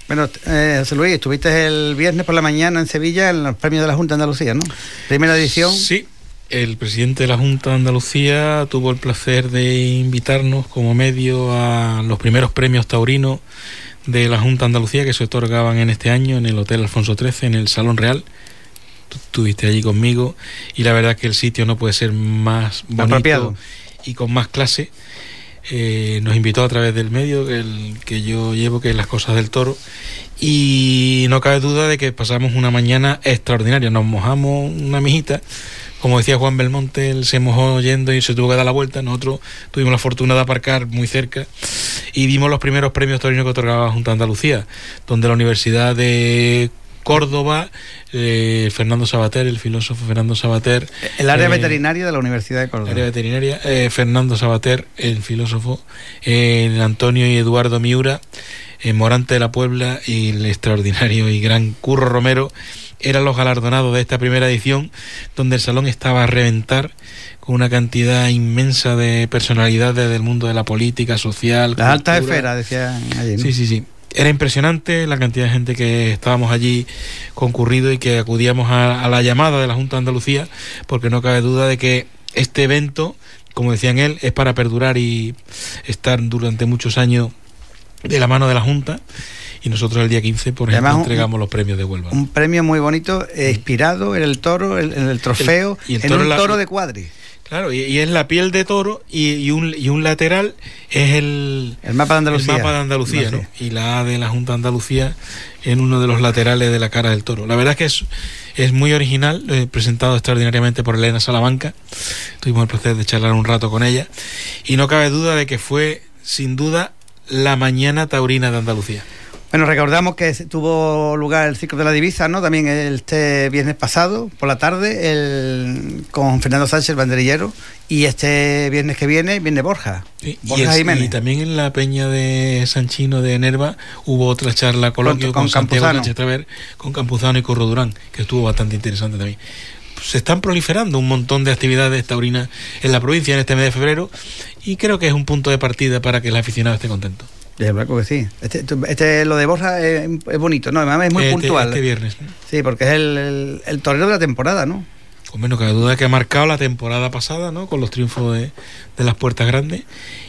Speaker 2: Bueno, eh, José Luis, estuviste el viernes por la mañana en Sevilla en los premios de la Junta de Andalucía, ¿no? Primera edición.
Speaker 6: Sí, el presidente de la Junta de Andalucía tuvo el placer de invitarnos como medio a los primeros premios taurinos de la Junta de Andalucía que se otorgaban en este año en el Hotel Alfonso XIII, en el Salón Real. Tú estuviste allí conmigo y la verdad que el sitio no puede ser más bonito
Speaker 2: Apropiado.
Speaker 6: y con más clase. Eh, nos invitó a través del medio el que yo llevo, que es las cosas del toro, y no cabe duda de que pasamos una mañana extraordinaria. Nos mojamos una mijita, como decía Juan Belmonte, él se mojó yendo y se tuvo que dar la vuelta. Nosotros tuvimos la fortuna de aparcar muy cerca y vimos los primeros premios taurinos que otorgaba Junta Andalucía, donde la Universidad de Córdoba, eh, Fernando Sabater, el filósofo Fernando Sabater.
Speaker 2: El área
Speaker 6: eh,
Speaker 2: veterinaria de la Universidad de Córdoba.
Speaker 6: área veterinaria, eh, Fernando Sabater, el filósofo, eh, Antonio y Eduardo Miura, eh, Morante de la Puebla y el extraordinario y gran Curro Romero eran los galardonados de esta primera edición, donde el salón estaba a reventar con una cantidad inmensa de personalidades del mundo de la política, social.
Speaker 2: Las altas esferas, decían allí. ¿no?
Speaker 6: Sí, sí, sí. Era impresionante la cantidad de gente que estábamos allí concurrido y que acudíamos a, a la llamada de la Junta de Andalucía, porque no cabe duda de que este evento, como decían él, es para perdurar y estar durante muchos años de la mano de la Junta. Y nosotros el día 15, por ejemplo,
Speaker 2: Además, un-
Speaker 6: entregamos los premios de Huelva.
Speaker 2: Un premio muy bonito, eh, inspirado en el toro, en en el trofeo,
Speaker 6: El- y el
Speaker 2: en
Speaker 6: toro
Speaker 2: un
Speaker 6: la-
Speaker 2: toro de cuadri.
Speaker 6: Claro, y, y es la piel de toro y, y un, y un lateral es el,
Speaker 2: El mapa de Andalucía.
Speaker 6: el mapa de Andalucía,
Speaker 2: No,
Speaker 6: ¿no? Y la A de la Junta de Andalucía en uno de los laterales de la cara del toro. La verdad es que es, es muy original, eh, presentado extraordinariamente por Elena Salamanca. Tuvimos el placer de charlar un rato con ella. Y no cabe duda de que fue, sin duda, la mañana taurina de Andalucía.
Speaker 2: Bueno, recordamos que tuvo lugar el ciclo de la divisa, ¿no? También este viernes pasado, por la tarde, el, con Fernando Sánchez, el banderillero, y este viernes que viene, viene Borja.
Speaker 6: Y,
Speaker 2: Borja
Speaker 6: es-
Speaker 2: Jiménez.
Speaker 6: y también en la peña de Sanchino de Nerva hubo otra charla coloquio
Speaker 2: Con-
Speaker 6: con, Santiago Traver, con Campuzano y Curro Durán, que estuvo bastante interesante también. Se están proliferando un montón de actividades taurinas en la provincia en este mes de febrero y creo que es un punto de partida para que el aficionado esté contento.
Speaker 2: De verdad que sí. Este, este- lo de Borja es, es bonito, ¿no? Además es muy
Speaker 6: Este-
Speaker 2: puntual.
Speaker 6: este viernes.
Speaker 2: Sí, porque es el, el- el torero de la temporada, ¿no?
Speaker 6: Con menos cabe duda que ha marcado la temporada pasada, ¿no? Con los triunfos de, de las puertas grandes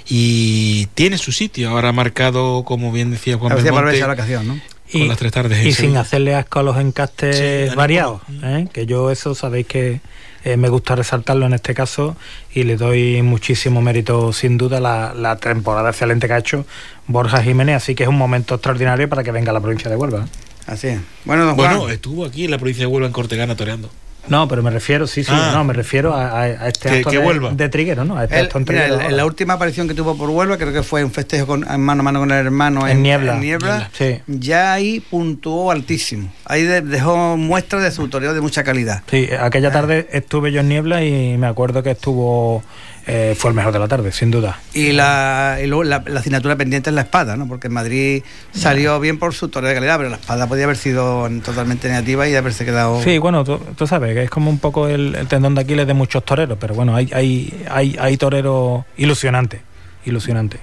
Speaker 6: y tiene su sitio. Ahora ha marcado, como bien decía Juan Belmonte,
Speaker 2: la ocasión, ¿no?
Speaker 6: con las tres tardes en
Speaker 4: y sin hacerle asco a los encastes
Speaker 6: Sí,
Speaker 4: variados, ¿eh? que yo eso sabéis que eh, me gusta resaltarlo en este caso y le doy muchísimo mérito sin duda la, la temporada excelente que ha hecho Borja Jiménez, así que es un momento extraordinario para que venga a la provincia de Huelva.
Speaker 2: Así es. Bueno, don Juan.
Speaker 6: Bueno, estuvo aquí en la provincia de Huelva, en Cortegana, toreando.
Speaker 4: No, pero me refiero, sí, sí,
Speaker 6: Ah.
Speaker 4: no, me refiero a, este
Speaker 6: Que-
Speaker 4: acto
Speaker 6: que
Speaker 4: de,
Speaker 6: vuelva.
Speaker 4: de Triguero, ¿no? A este acto en
Speaker 2: mira,
Speaker 4: Triguero
Speaker 2: en- en la última aparición que tuvo por Huelva, creo que fue un festejo con, en mano a mano con el hermano
Speaker 4: En Niebla.
Speaker 2: Niebla.
Speaker 4: Sí.
Speaker 2: Ya ahí puntuó altísimo. Ahí de- dejó muestra de su toreo de mucha calidad.
Speaker 4: Sí, aquella tarde estuve yo en Niebla y me acuerdo que estuvo, eh, fue el mejor de la tarde, sin duda.
Speaker 2: Y la, y luego la, la asignatura pendiente es la espada, ¿no? Porque en Madrid salió bien por su toreo de calidad, pero la espada podía haber sido totalmente negativa y haberse quedado.
Speaker 4: Sí, bueno, tú, tú sabes que es como un poco el, el tendón de Aquiles de muchos toreros, pero bueno, hay, hay, hay, hay toreros ilusionantes, ilusionantes.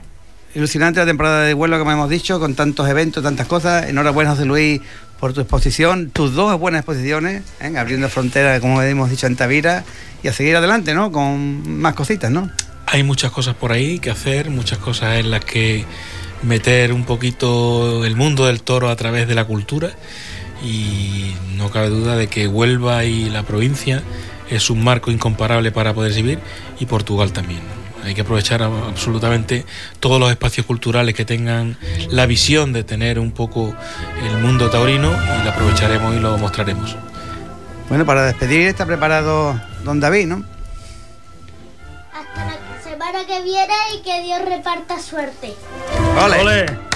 Speaker 2: Ilusionante la temporada de Huelva, como hemos dicho, con tantos eventos, tantas cosas. Enhorabuena, José Luis, por tu exposición, tus dos buenas exposiciones, ¿eh? abriendo fronteras, como hemos dicho, en Tavira, y a seguir adelante, ¿no? Con más cositas, ¿no?
Speaker 6: Hay muchas cosas por ahí que hacer, muchas cosas en las que meter un poquito el mundo del toro a través de la cultura y no cabe duda de que Huelva y la provincia es un marco incomparable para poder vivir y Portugal también. Hay que aprovechar absolutamente todos los espacios culturales que tengan la visión de tener un poco el mundo taurino y lo aprovecharemos y lo mostraremos.
Speaker 2: Bueno, para despedir está preparado don David, ¿no?
Speaker 13: Hasta la semana que viene y que Dios reparta suerte.
Speaker 2: ¡Ole!
Speaker 4: ¡Ole!